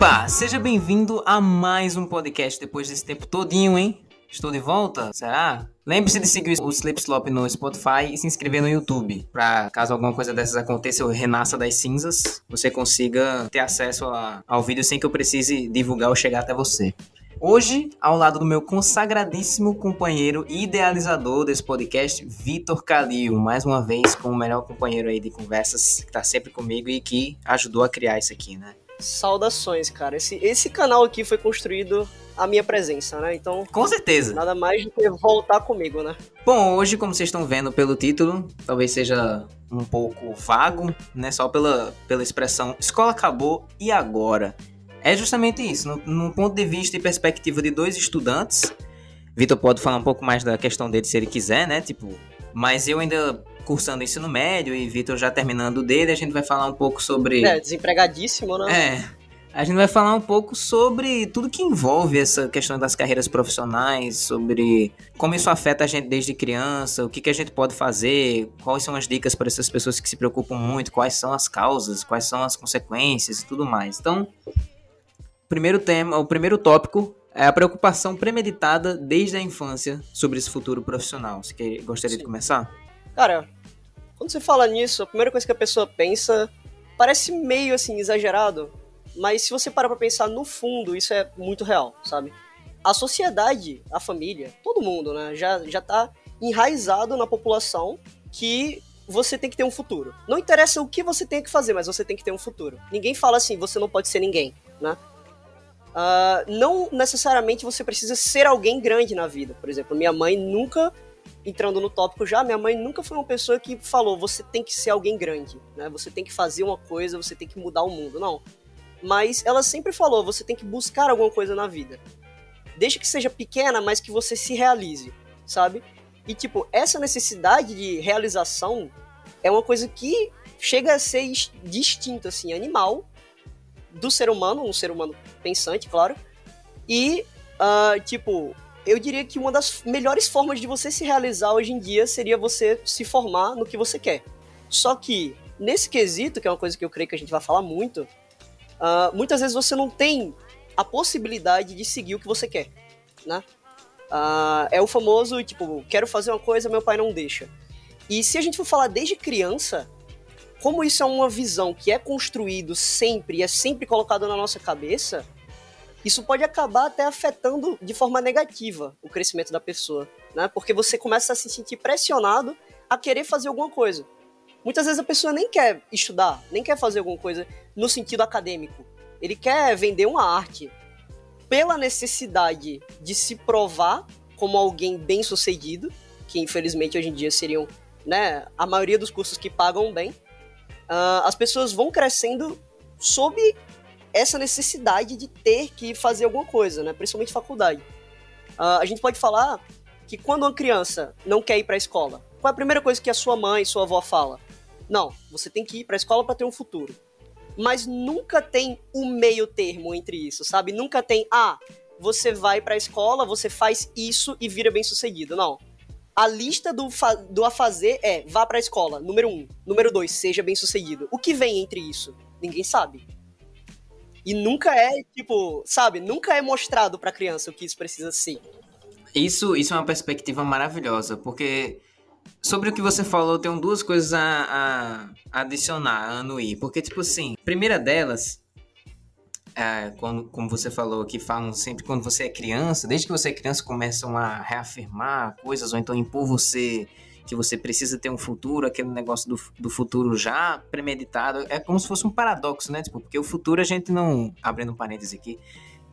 Opa, seja bem-vindo a mais um podcast depois desse tempo todinho, hein? Estou de volta? Será? Lembre-se de seguir o Sleep Slop no Spotify e se inscrever no YouTube, para caso alguma coisa dessas aconteça ou renasça das cinzas, você consiga ter acesso a, ao vídeo sem que eu precise divulgar ou chegar até você. Hoje, ao lado do meu consagradíssimo companheiro e idealizador desse podcast, Vitor Calil, mais uma vez com o melhor companheiro aí de conversas que tá sempre comigo e que ajudou a criar isso aqui, né? Saudações, cara. Esse, esse canal aqui foi construído a minha presença, né? Então. Com certeza. Nada mais do que voltar comigo, né? Bom, hoje, como vocês estão vendo pelo título, talvez seja um pouco vago, né? Só pela, pela expressão escola acabou e agora. É justamente isso, no, no ponto de vista e perspectiva de dois estudantes. Vitor pode falar um pouco mais da questão dele se ele quiser, né? Tipo, mas eu ainda cursando ensino médio e Vitor já terminando dele, a gente vai falar um pouco sobre. É, desempregadíssimo, né? É. A gente vai falar um pouco sobre tudo que envolve essa questão das carreiras profissionais, sobre como isso afeta a gente desde criança, o que, que a gente pode fazer, quais são as dicas para essas pessoas que se preocupam muito, quais são as causas, quais são as consequências e tudo mais. Então, primeiro tema, o primeiro tópico é a preocupação premeditada desde a infância sobre esse futuro profissional. Você gostaria Sim. de começar? Cara, quando você fala nisso, a primeira coisa que a pessoa pensa parece meio assim exagerado, mas se você parar pra pensar no fundo, isso é muito real, sabe? A sociedade, a família, todo mundo, né, já, já tá enraizado na população que você tem que ter um futuro. Não interessa o que você tem que fazer, mas você tem que ter um futuro. Ninguém fala assim, você não pode ser ninguém, né? Uh, não necessariamente você precisa ser alguém grande na vida. Por exemplo, minha mãe nunca, entrando no tópico já, minha mãe nunca foi uma pessoa que falou você tem que ser alguém grande, né? Você tem que fazer uma coisa, você tem que mudar o mundo. Não. Mas ela sempre falou, você tem que buscar alguma coisa na vida. Desde que seja pequena, mas que você se realize, sabe? E tipo, essa necessidade de realização é uma coisa que chega a ser distinta, assim, animal, do ser humano, um ser humano pensante, claro. E, uh, tipo, eu diria que uma das melhores formas de você se realizar hoje em dia seria você se formar no que você quer. Só que, nesse quesito, que é uma coisa que eu creio que a gente vai falar muito, uh, muitas vezes você não tem a possibilidade de seguir o que você quer, né? Uh, é o famoso, tipo, quero fazer uma coisa, meu pai não deixa. E se a gente for falar desde criança, como isso é uma visão que é construído sempre e é sempre colocado na nossa cabeça, isso pode acabar até afetando de forma negativa o crescimento da pessoa, né? Porque você começa a se sentir pressionado a querer fazer alguma coisa. Muitas vezes a pessoa nem quer estudar, nem quer fazer alguma coisa no sentido acadêmico. Ele quer vender uma arte pela necessidade de se provar como alguém bem-sucedido, que infelizmente hoje em dia seriam, né, a maioria dos cursos que pagam bem, uh, as pessoas vão crescendo sob essa necessidade de ter que fazer alguma coisa, né? Principalmente faculdade. Uh, a gente pode falar que quando uma criança não quer ir para a escola, qual é a primeira coisa que a sua mãe, sua avó fala? Não, você tem que ir para a escola para ter um futuro. Mas nunca tem um meio termo entre isso, sabe? Nunca tem, ah, você vai para a escola, você faz isso e vira bem sucedido. Não a lista do, do a fazer é vá pra escola, número um. Número dois, seja bem sucedido. O que vem entre isso? Ninguém sabe. E nunca é, tipo, sabe, nunca é mostrado pra criança o que isso precisa ser. Isso, isso é uma perspectiva maravilhosa, porque sobre o que você falou, tenho duas coisas a, a adicionar, a anuir. Porque, tipo assim, primeira delas é, quando, como você falou, que falam sempre quando você é criança, desde que você é criança começam a reafirmar coisas ou então impor você que você precisa ter um futuro, aquele negócio do, do futuro já premeditado. É como se fosse um paradoxo, né? Tipo, porque o futuro a gente não. Abrindo um parêntese aqui.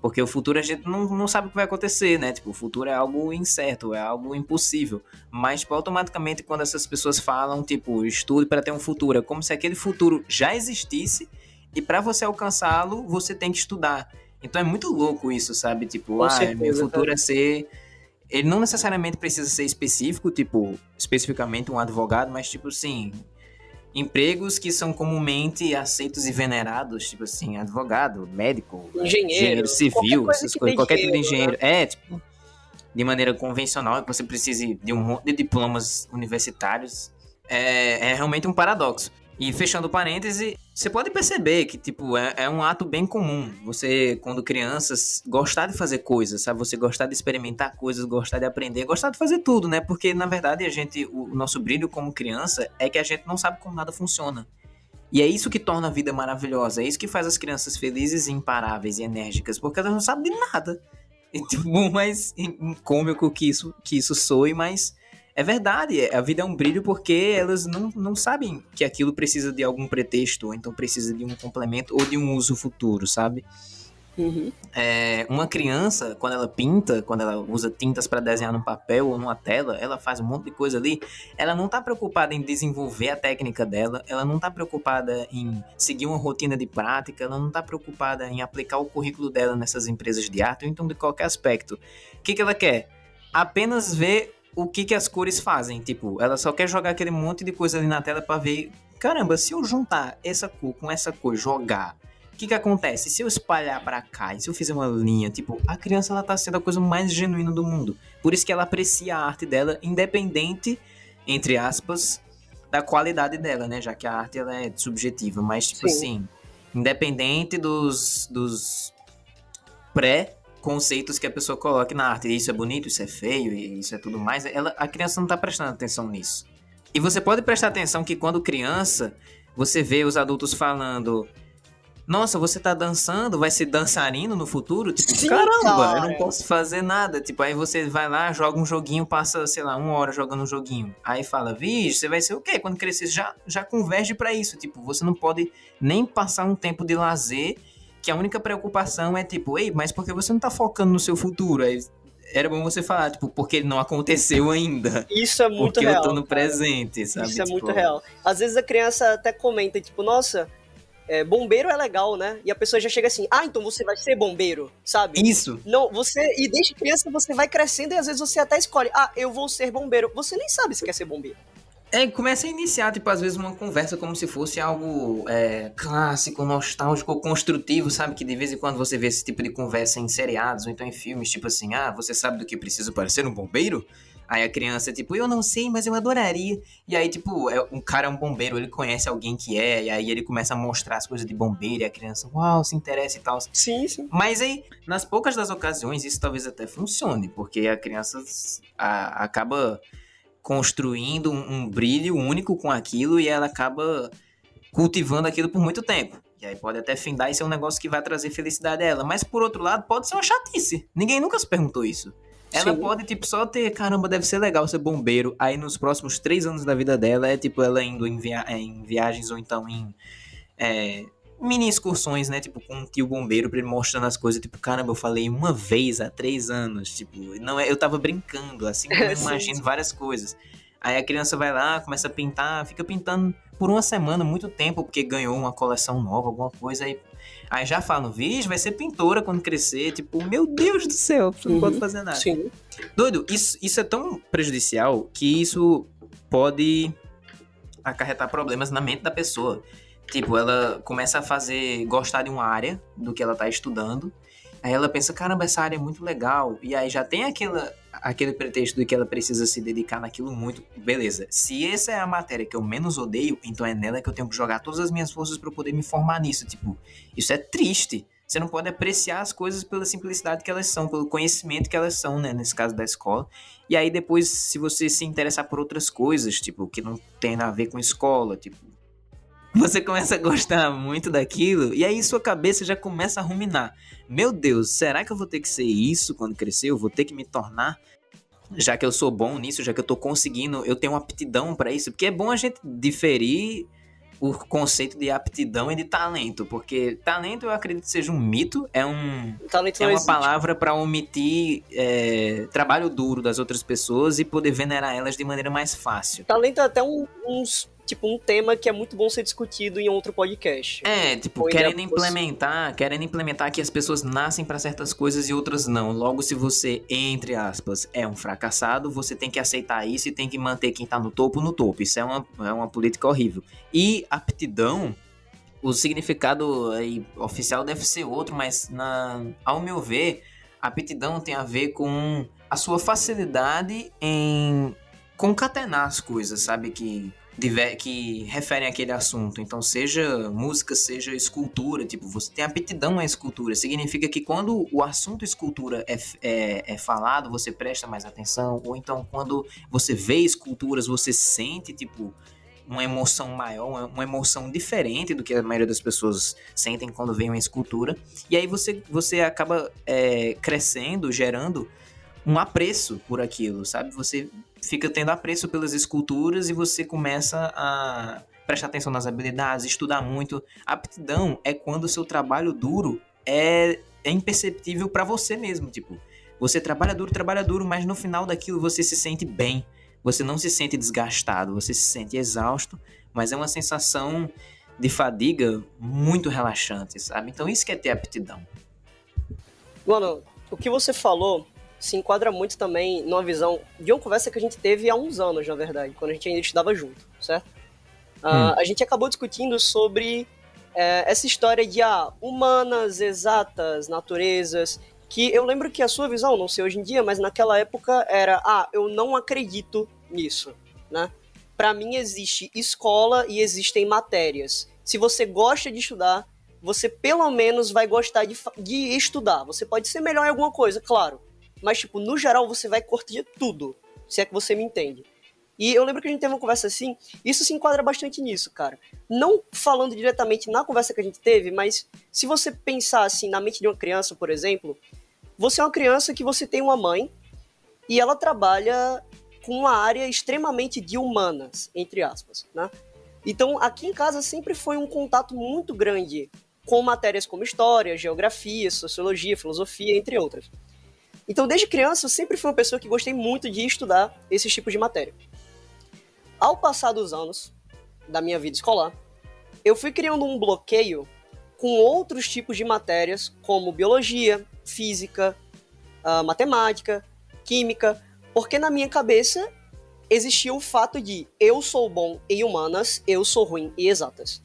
Porque o futuro a gente não, não sabe o que vai acontecer, né? Tipo, o futuro é algo incerto, é algo impossível. Mas, tipo, automaticamente, quando essas pessoas falam, tipo, estude para ter um futuro, é como se aquele futuro já existisse e para você alcançá-lo, você tem que estudar. Então é muito louco isso, sabe? Tipo, Com ah, certeza, meu futuro é ser. Ele não necessariamente precisa ser específico, tipo, especificamente um advogado, mas tipo assim, empregos que são comumente aceitos e venerados, tipo assim, advogado, médico, engenheiro, engenheiro civil, essas coisas, qualquer tipo de engenheiro. Né? É, tipo, de maneira convencional, que você precise de um monte de diplomas universitários. É, é realmente um paradoxo. E fechando parêntese, você pode perceber que, tipo, é, é, um ato bem comum. Você, quando crianças, gostar de fazer coisas, sabe? Você gostar de experimentar coisas, gostar de aprender, gostar de fazer tudo, né? Porque, na verdade, a gente, o, nosso brilho como criança é que a gente não sabe como nada funciona. E é isso que torna a vida maravilhosa. É isso que faz as crianças felizes e imparáveis e enérgicas, porque elas não sabem de nada. E, tipo, mais cômico que isso, que isso soe, mas é verdade, a vida é um brilho porque elas não, não sabem que aquilo precisa de algum pretexto, ou então precisa de um complemento ou de um uso futuro, sabe? Uhum. É, uma criança, quando ela pinta, quando ela usa tintas para desenhar num papel ou numa tela, ela faz um monte de coisa ali. Ela não tá preocupada em desenvolver a técnica dela, ela não tá preocupada em seguir uma rotina de prática, ela não tá preocupada em aplicar o currículo dela nessas empresas de arte, ou então de qualquer aspecto. O que, que ela quer? Apenas ver o que, que as cores fazem. Tipo, ela só quer jogar aquele monte de coisa ali na tela para ver. Caramba, se eu juntar essa cor com essa cor, jogar, o que que acontece? Se eu espalhar para cá e se eu fizer uma linha, tipo, a criança ela tá sendo a coisa mais genuína do mundo. Por isso que ela aprecia a arte dela, independente, entre aspas, da qualidade dela, né? Já que a arte ela é subjetiva, mas tipo Sim. assim, independente dos, dos pré conceitos que a pessoa coloque na arte. Isso é bonito, isso é feio, isso é tudo mais. Ela, a criança não está prestando atenção nisso. E você pode prestar atenção que quando criança, você vê os adultos falando. Nossa, você tá dançando, vai ser dançarino no futuro? Tipo, Sim, caramba, cara. eu não posso fazer nada. Tipo, aí você vai lá, joga um joguinho, passa, sei lá, uma hora jogando um joguinho. Aí fala, vixe, você vai ser o quê? Quando crescer, já, já converge para isso. Tipo, você não pode nem passar um tempo de lazer que a única preocupação é tipo, ei, mas por que você não tá focando no seu futuro? Aí era bom você falar, tipo, porque não aconteceu ainda. Isso é muito porque real. Porque eu tô no presente, sabe? Isso é tipo... muito real. Às vezes a criança até comenta, tipo, nossa, é, bombeiro é legal, né? E a pessoa já chega assim, ah, então você vai ser bombeiro, sabe? Isso. Não, você, e desde criança você vai crescendo e às vezes você até escolhe, ah, eu vou ser bombeiro. Você nem sabe se quer ser bombeiro. É, começa a iniciar, tipo, às vezes uma conversa como se fosse algo é, clássico, nostálgico, construtivo, sabe? Que de vez em quando você vê esse tipo de conversa em seriados ou então em filmes, tipo assim, ah, você sabe do que precisa para ser um bombeiro? Aí a criança, tipo, eu não sei, mas eu adoraria. E aí, tipo, é, um cara é um bombeiro, ele conhece alguém que é, e aí ele começa a mostrar as coisas de bombeiro, e a criança, uau, se interessa e tal. Sim, sim. Mas aí, nas poucas das ocasiões, isso talvez até funcione, porque a criança a, acaba construindo um, um brilho único com aquilo e ela acaba cultivando aquilo por muito tempo. E aí pode até findar e ser um negócio que vai trazer felicidade a ela. Mas por outro lado, pode ser uma chatice. Ninguém nunca se perguntou isso. Ela Sim. pode, tipo, só ter, caramba, deve ser legal ser bombeiro. Aí nos próximos três anos da vida dela é, tipo, ela indo em, via em viagens ou então em é, mini excursões, né? Tipo, com um tio bombeiro pra ele mostrando as coisas. Tipo, caramba, eu falei uma vez há três anos. Tipo, não é, eu tava brincando, assim como eu imagino várias coisas. Aí a criança vai lá, começa a pintar, fica pintando por uma semana, muito tempo, porque ganhou uma coleção nova, alguma coisa. Aí, aí já falam, vixe, vai ser pintora quando crescer. Tipo, meu Deus do céu, não uhum, pode fazer nada. Sim. Doido, isso, isso é tão prejudicial que isso pode acarretar problemas na mente da pessoa. Tipo, ela começa a fazer, gostar de uma área do que ela tá estudando. Aí ela pensa, caramba, essa área é muito legal. E aí já tem aquela, aquele pretexto de que ela precisa se dedicar naquilo muito. Beleza. Se essa é a matéria que eu menos odeio, então é nela que eu tenho que jogar todas as minhas forças para poder me formar nisso. Tipo, isso é triste. Você não pode apreciar as coisas pela simplicidade que elas são, pelo conhecimento que elas são, né? Nesse caso da escola. E aí depois, se você se interessar por outras coisas, tipo, que não tem a ver com escola, tipo, você começa a gostar muito daquilo e aí sua cabeça já começa a ruminar. Meu Deus, será que eu vou ter que ser isso quando crescer? Eu vou ter que me tornar já que eu sou bom nisso, já que eu tô conseguindo, eu tenho aptidão para isso, porque é bom a gente diferir o conceito de aptidão e de talento, porque talento eu acredito que seja um mito, é um talento é uma existe. palavra para omitir é, trabalho duro das outras pessoas e poder venerar elas de maneira mais fácil. Talento é até um, uns tipo, um tema que é muito bom ser discutido em outro podcast. É, tipo, Ou querendo implementar, querendo implementar que as pessoas nascem para certas coisas e outras não. Logo, se você, entre aspas, é um fracassado, você tem que aceitar isso e tem que manter quem tá no topo no topo. Isso é uma, é uma política horrível. E aptidão, o significado aí, oficial deve ser outro, mas na, ao meu ver, aptidão tem a ver com a sua facilidade em concatenar as coisas, sabe? Que que referem àquele assunto. Então, seja música, seja escultura, tipo, você tem aptidão à escultura. Significa que quando o assunto escultura é, é, é, falado, você presta mais atenção. Ou então, quando você vê esculturas, você sente, tipo, uma emoção maior, uma emoção diferente do que a maioria das pessoas sentem quando vê uma escultura. E aí você, você acaba é, crescendo, gerando um apreço por aquilo, sabe? Você fica tendo apreço pelas esculturas e você começa a prestar atenção nas habilidades, estudar muito. Aptidão é quando o seu trabalho duro é, é imperceptível para você mesmo, tipo, você trabalha duro, trabalha duro, mas no final daquilo você se sente bem. Você não se sente desgastado, você se sente exausto, mas é uma sensação de fadiga muito relaxante, sabe? Então isso que é ter aptidão. Mano, o que você falou se enquadra muito também numa visão de uma conversa que a gente teve há uns anos, na verdade, quando a gente ainda estudava junto, certo? Uh, hum. A gente acabou discutindo sobre é, essa história de ah, humanas, exatas, naturezas, que eu lembro que a sua visão, não sei hoje em dia, mas naquela época era, ah, eu não acredito nisso, né? Para mim existe escola e existem matérias. Se você gosta de estudar, você pelo menos vai gostar de, de estudar. Você pode ser melhor em alguma coisa, claro, mas, tipo, no geral você vai curtir tudo, se é que você me entende. E eu lembro que a gente teve uma conversa assim, isso se enquadra bastante nisso, cara. Não falando diretamente na conversa que a gente teve, mas se você pensar assim na mente de uma criança, por exemplo, você é uma criança que você tem uma mãe e ela trabalha com uma área extremamente de humanas, entre aspas, né? Então, aqui em casa sempre foi um contato muito grande com matérias como história, geografia, sociologia, filosofia, entre outras. Então, desde criança, eu sempre fui uma pessoa que gostei muito de estudar esses tipos de matéria. Ao passar dos anos da minha vida escolar, eu fui criando um bloqueio com outros tipos de matérias, como biologia, física, uh, matemática, química, porque na minha cabeça existia o fato de eu sou bom em humanas, eu sou ruim em exatas.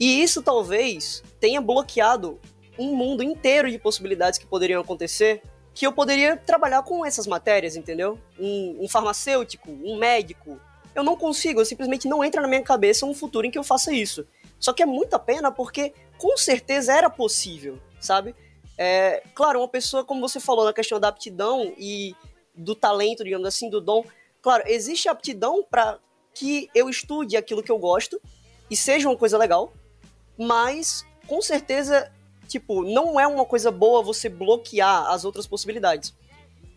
E isso talvez tenha bloqueado um mundo inteiro de possibilidades que poderiam acontecer que eu poderia trabalhar com essas matérias, entendeu? Um, um, farmacêutico, um médico. Eu não consigo, eu simplesmente não entra na minha cabeça um futuro em que eu faça isso. Só que é muita pena porque com certeza era possível, sabe? É, claro, uma pessoa, como você falou, na questão da aptidão e do talento, digamos assim, do dom. Claro, existe aptidão para que eu estude aquilo que eu gosto e seja uma coisa legal, mas com certeza tipo, não é uma coisa boa você bloquear as outras possibilidades.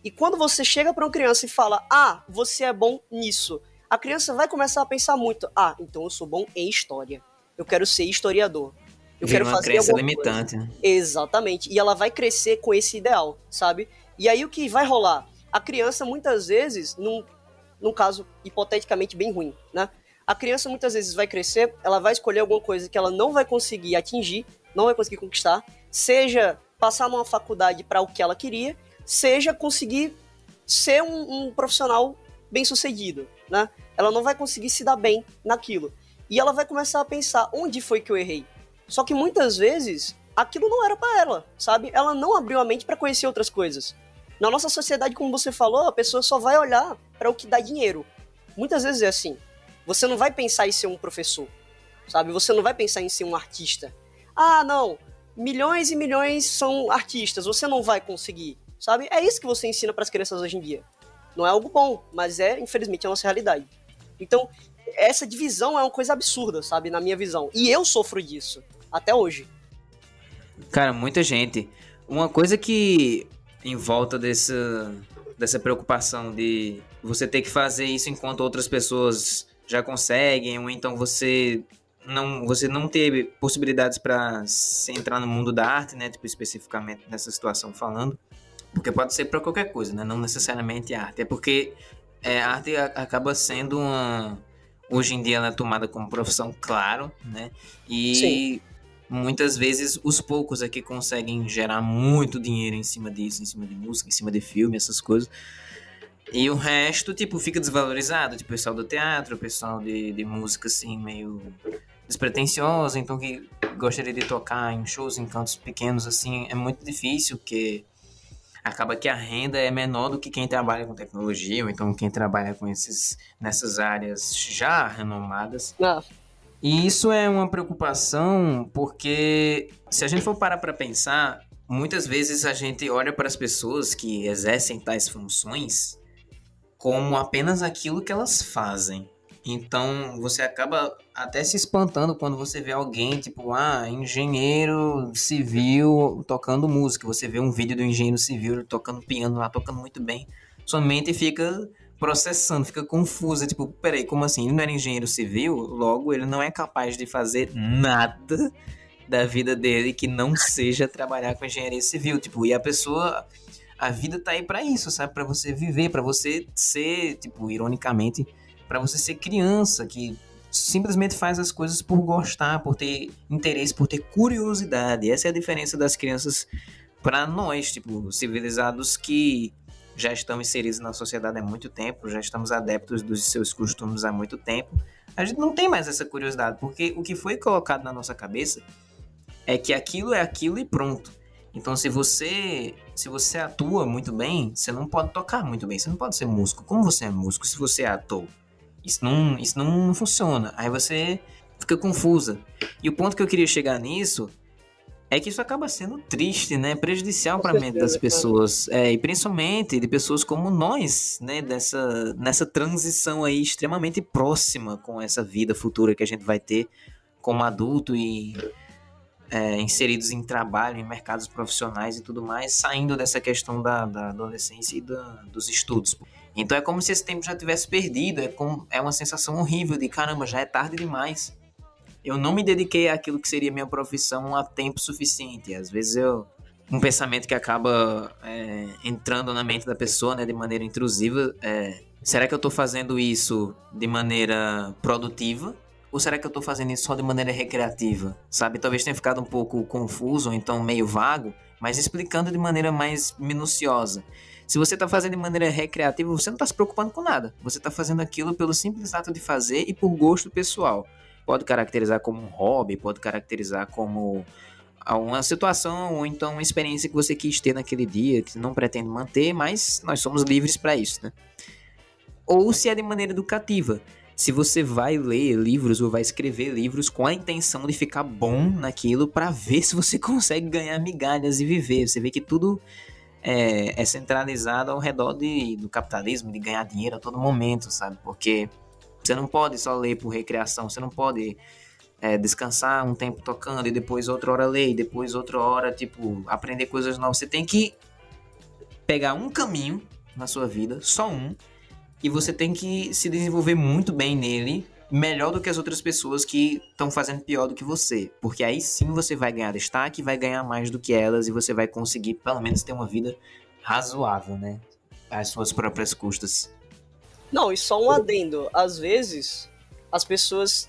E quando você chega para uma criança e fala, ah, você é bom nisso, a criança vai começar a pensar muito, ah, então eu sou bom em história. Eu quero ser historiador. Eu Vira quero uma fazer crença limitante. Coisa. Exatamente. E ela vai crescer com esse ideal, sabe? E aí o que vai rolar? A criança, muitas vezes, num, num caso hipoteticamente bem ruim, né? A criança muitas vezes vai crescer, ela vai escolher alguma coisa que ela não vai conseguir atingir não vai conseguir conquistar, seja passar numa faculdade para o que ela queria, seja conseguir ser um, um profissional bem sucedido, né? Ela não vai conseguir se dar bem naquilo. E ela vai começar a pensar onde foi que eu errei. Só que muitas vezes aquilo não era para ela, sabe? Ela não abriu a mente para conhecer outras coisas. Na nossa sociedade, como você falou, a pessoa só vai olhar para o que dá dinheiro. Muitas vezes é assim. Você não vai pensar em ser um professor, sabe? Você não vai pensar em ser um artista. Ah, não, milhões e milhões são artistas, você não vai conseguir, sabe? É isso que você ensina para as crianças hoje em dia. Não é algo bom, mas é, infelizmente, a nossa realidade. Então, essa divisão é uma coisa absurda, sabe, na minha visão. E eu sofro disso, até hoje. Cara, muita gente. Uma coisa que, em volta dessa, dessa preocupação de você ter que fazer isso enquanto outras pessoas já conseguem, ou então você não você não ter possibilidades para entrar no mundo da arte, né, tipo especificamente nessa situação falando, porque pode ser para qualquer coisa, né, não necessariamente arte, é porque é, a arte acaba sendo uma hoje em dia ela é tomada como profissão, claro, né, e Sim. muitas vezes os poucos aqui é conseguem gerar muito dinheiro em cima disso, em cima de música, em cima de filme, essas coisas. E o resto, tipo, fica desvalorizado. Tipo, o pessoal do teatro, o pessoal de, de música, assim, meio despretensiosa, então que gostaria de tocar em shows em cantos pequenos assim, é muito difícil, porque acaba que a renda é menor do que quem trabalha com tecnologia, ou então quem trabalha com esses nessas áreas já renomadas. Ah. E isso é uma preocupação porque se a gente for parar para pensar, muitas vezes a gente olha para as pessoas que exercem tais funções como apenas aquilo que elas fazem. Então você acaba até se espantando quando você vê alguém, tipo, ah, engenheiro civil tocando música. Você vê um vídeo do engenheiro civil tocando piano lá, tocando muito bem. Sua mente fica processando, fica confusa. Tipo, peraí, como assim? Ele não era engenheiro civil, logo ele não é capaz de fazer nada da vida dele que não seja trabalhar com engenharia civil. Tipo, e a pessoa. A vida tá aí para isso, sabe? Para você viver, para você ser, tipo, ironicamente para você ser criança que simplesmente faz as coisas por gostar, por ter interesse, por ter curiosidade. Essa é a diferença das crianças para nós, tipo, civilizados que já estão inseridos na sociedade há muito tempo, já estamos adeptos dos seus costumes há muito tempo. A gente não tem mais essa curiosidade, porque o que foi colocado na nossa cabeça é que aquilo é aquilo e pronto. Então, se você se você atua muito bem, você não pode tocar muito bem, você não pode ser músico. Como você é músico se você é ator? Isso não, isso não funciona. Aí você fica confusa. E o ponto que eu queria chegar nisso é que isso acaba sendo triste, né? Prejudicial para a mente das pessoas. É, e principalmente de pessoas como nós, né? Dessa, nessa transição aí extremamente próxima com essa vida futura que a gente vai ter como adulto e é, inseridos em trabalho, em mercados profissionais e tudo mais, saindo dessa questão da, da adolescência e da, dos estudos. Então é como se esse tempo já tivesse perdido, é, como, é uma sensação horrível de caramba, já é tarde demais. Eu não me dediquei àquilo que seria minha profissão a tempo suficiente. Às vezes eu. Um pensamento que acaba é, entrando na mente da pessoa né, de maneira intrusiva é: será que eu estou fazendo isso de maneira produtiva? Ou será que eu estou fazendo isso só de maneira recreativa? Sabe? Talvez tenha ficado um pouco confuso ou então meio vago, mas explicando de maneira mais minuciosa. Se você está fazendo de maneira recreativa, você não está se preocupando com nada. Você está fazendo aquilo pelo simples ato de fazer e por gosto pessoal. Pode caracterizar como um hobby, pode caracterizar como uma situação ou então uma experiência que você quis ter naquele dia, que não pretende manter, mas nós somos livres para isso, né? Ou se é de maneira educativa. Se você vai ler livros ou vai escrever livros com a intenção de ficar bom naquilo para ver se você consegue ganhar migalhas e viver. Você vê que tudo é, é centralizado ao redor de, do capitalismo, de ganhar dinheiro a todo momento, sabe? Porque você não pode só ler por recreação, você não pode é, descansar um tempo tocando e depois outra hora ler, e depois outra hora, tipo, aprender coisas novas. Você tem que pegar um caminho na sua vida, só um, e você tem que se desenvolver muito bem nele melhor do que as outras pessoas que estão fazendo pior do que você. Porque aí sim você vai ganhar destaque, vai ganhar mais do que elas e você vai conseguir pelo menos ter uma vida razoável, né? Às suas próprias custas. Não, e só um adendo. Às vezes, as pessoas,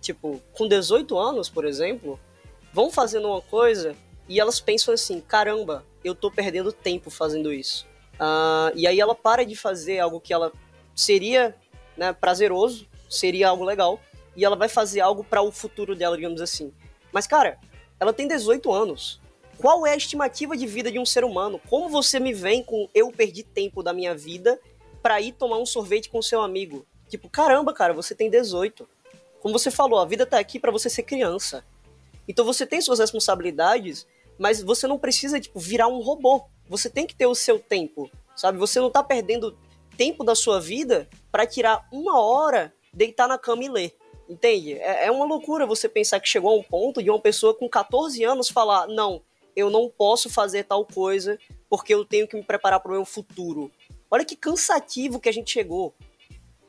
tipo, com 18 anos, por exemplo, vão fazendo uma coisa e elas pensam assim: caramba, eu tô perdendo tempo fazendo isso. Uh, e aí ela para de fazer algo que ela seria né, prazeroso seria algo legal. E ela vai fazer algo para o futuro dela, digamos assim. Mas, cara, ela tem 18 anos. Qual é a estimativa de vida de um ser humano? Como você me vem com eu perdi tempo da minha vida para ir tomar um sorvete com seu amigo? Tipo, caramba, cara, você tem 18. Como você falou, a vida tá aqui para você ser criança. Então você tem suas responsabilidades, mas você não precisa tipo virar um robô. Você tem que ter o seu tempo, sabe? Você não tá perdendo tempo da sua vida para tirar uma hora deitar na cama e ler. Entende? É, é uma loucura você pensar que chegou a um ponto de uma pessoa com 14 anos falar: não, eu não posso fazer tal coisa porque eu tenho que me preparar para o meu futuro. Olha que cansativo que a gente chegou.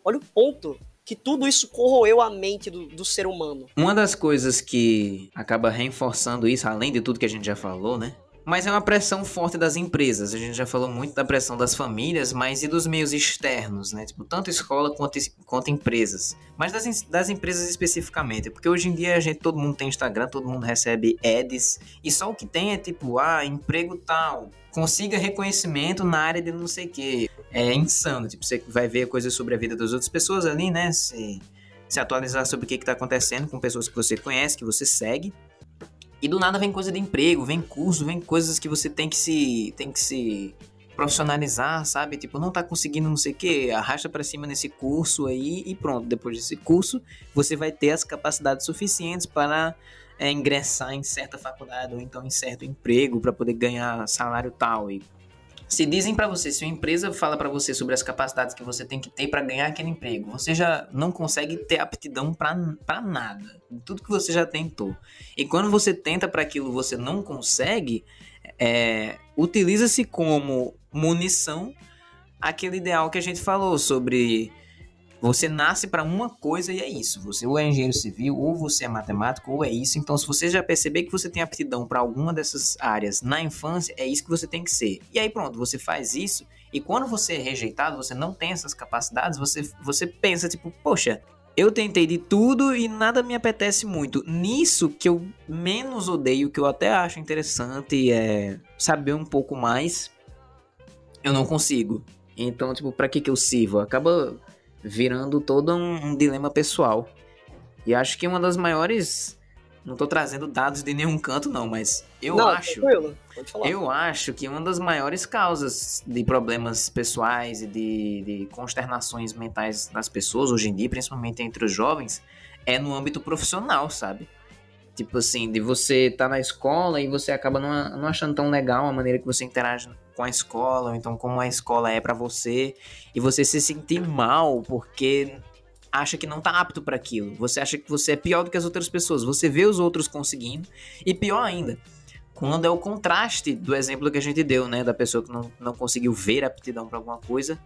Olha o ponto que tudo isso corroeu a mente do, do, ser humano. Uma das coisas que acaba reforçando isso, além de tudo que a gente já falou, né? Mas é uma pressão forte das empresas. A gente já falou muito da pressão das famílias, mas e dos meios externos, né? Tipo, tanto escola quanto, quanto empresas. Mas das, das empresas especificamente. Porque hoje em dia a gente, todo mundo tem Instagram, todo mundo recebe ads. E só o que tem é tipo, ah, emprego tal. Consiga reconhecimento na área de não sei o quê. É insano. Tipo, você vai ver coisas sobre a vida das outras pessoas ali, né? Se, se atualizar sobre o que está acontecendo com pessoas que você conhece, que você segue. E do nada vem coisa de emprego, vem curso, vem coisas que você tem que se tem que se profissionalizar, sabe? Tipo, não tá conseguindo não sei o que, arrasta para cima nesse curso aí e pronto. Depois desse curso, você vai ter as capacidades suficientes para é, ingressar em certa faculdade ou então em certo emprego para poder ganhar salário tal. E se dizem para você, se uma empresa fala para você sobre as capacidades que você tem que ter para ganhar aquele emprego, você já não consegue ter aptidão para nada. Tudo que você já tentou. E quando você tenta para aquilo, você não consegue, é, utiliza-se como munição aquele ideal que a gente falou sobre você nasce para uma coisa e é isso. Você ou é engenheiro civil, ou você é matemático, ou é isso. Então, se você já perceber que você tem aptidão para alguma dessas áreas na infância, é isso que você tem que ser. E aí, pronto, você faz isso. E quando você é rejeitado, você não tem essas capacidades, você, você pensa, tipo, poxa, eu tentei de tudo e nada me apetece muito. Nisso que eu menos odeio, que eu até acho interessante, é saber um pouco mais eu não consigo. Então, tipo, pra que que eu sirvo? Acaba virando todo um, um dilema pessoal. E acho que uma das maiores. Não tô trazendo dados de nenhum canto, não, mas eu não, acho. Eu acho que uma das maiores causas de problemas pessoais e de, de consternações mentais das pessoas hoje em dia, principalmente entre os jovens, é no âmbito profissional, sabe? Tipo assim, de você estar tá na escola e você acaba não, não achando tão legal a maneira que você interage com a escola, ou então como a escola é para você, e você se sentir mal porque acha que não tá apto para aquilo. Você acha que você é pior do que as outras pessoas. Você vê os outros conseguindo, e pior ainda, quando é o contraste do exemplo que a gente deu, né, da pessoa que não, não conseguiu ver aptidão para alguma coisa,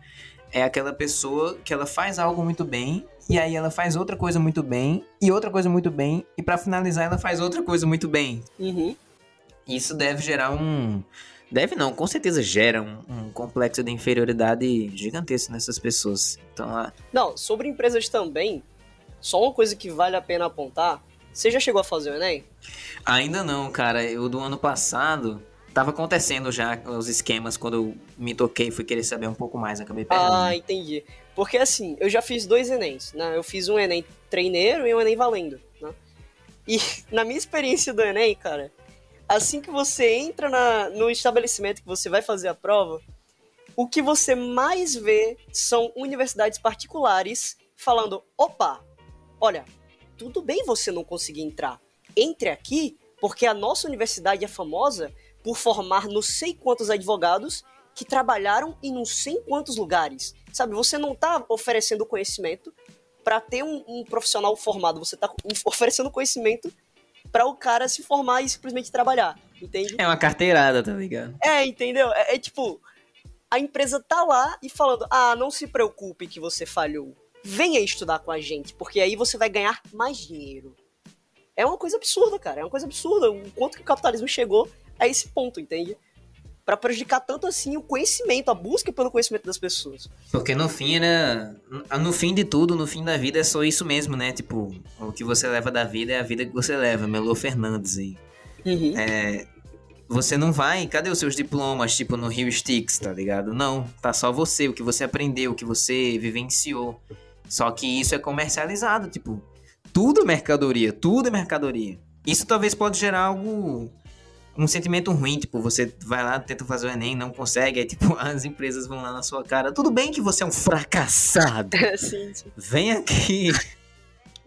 é aquela pessoa que ela faz algo muito bem e aí ela faz outra coisa muito bem e outra coisa muito bem e para finalizar ela faz outra coisa muito bem. Uhum. Isso deve gerar um deve não, com certeza gera um, um complexo de inferioridade gigantesco nessas pessoas. Então, a... não, sobre empresas também, só uma coisa que vale a pena apontar. Você já chegou a fazer o Enem? Ainda não, cara. Eu do ano passado tava acontecendo já os esquemas quando eu me toquei, fui querer saber um pouco mais, acabei perdendo. Ah, entendi. Porque assim, eu já fiz dois Enems, né? Eu fiz um Enem treineiro e um Enem valendo, né? E na minha experiência do Enem, cara, assim que você entra na, no estabelecimento que você vai fazer a prova, o que você mais vê são universidades particulares falando: opa, olha, tudo bem você não conseguir entrar. Entre aqui, porque a nossa universidade é famosa por formar não sei quantos advogados que trabalharam em não sei quantos lugares. Sabe, você não está oferecendo conhecimento para ter um, um, profissional formado, você está oferecendo conhecimento para o cara se formar e simplesmente trabalhar, entende? É uma carteirada, tá ligado? É, entendeu? É, é tipo, a empresa tá lá e falando: ah, não se preocupe que você falhou. Venha estudar com a gente, porque aí você vai ganhar mais dinheiro. É uma coisa absurda, cara. É uma coisa absurda. O quanto que o capitalismo chegou a esse ponto, entende? Para prejudicar tanto assim o conhecimento, a busca pelo conhecimento das pessoas. Porque no fim era. No fim de tudo, no fim da vida é só isso mesmo, né? Tipo, o que você leva da vida é a vida que você leva. Melô Fernandes aí. Uhum. É, você não vai. Cadê os seus diplomas, tipo, no Rio Sticks, tá ligado? Não. Tá só você, o que você aprendeu, o que você vivenciou. Só que isso é comercializado, tipo. Tudo é mercadoria, tudo é mercadoria. Isso talvez pode gerar algo um sentimento ruim, tipo, você vai lá, tenta fazer o Enem, não consegue, aí, tipo, as empresas vão lá na sua cara. Tudo bem que você é um fracassado. sim, sim. Vem aqui.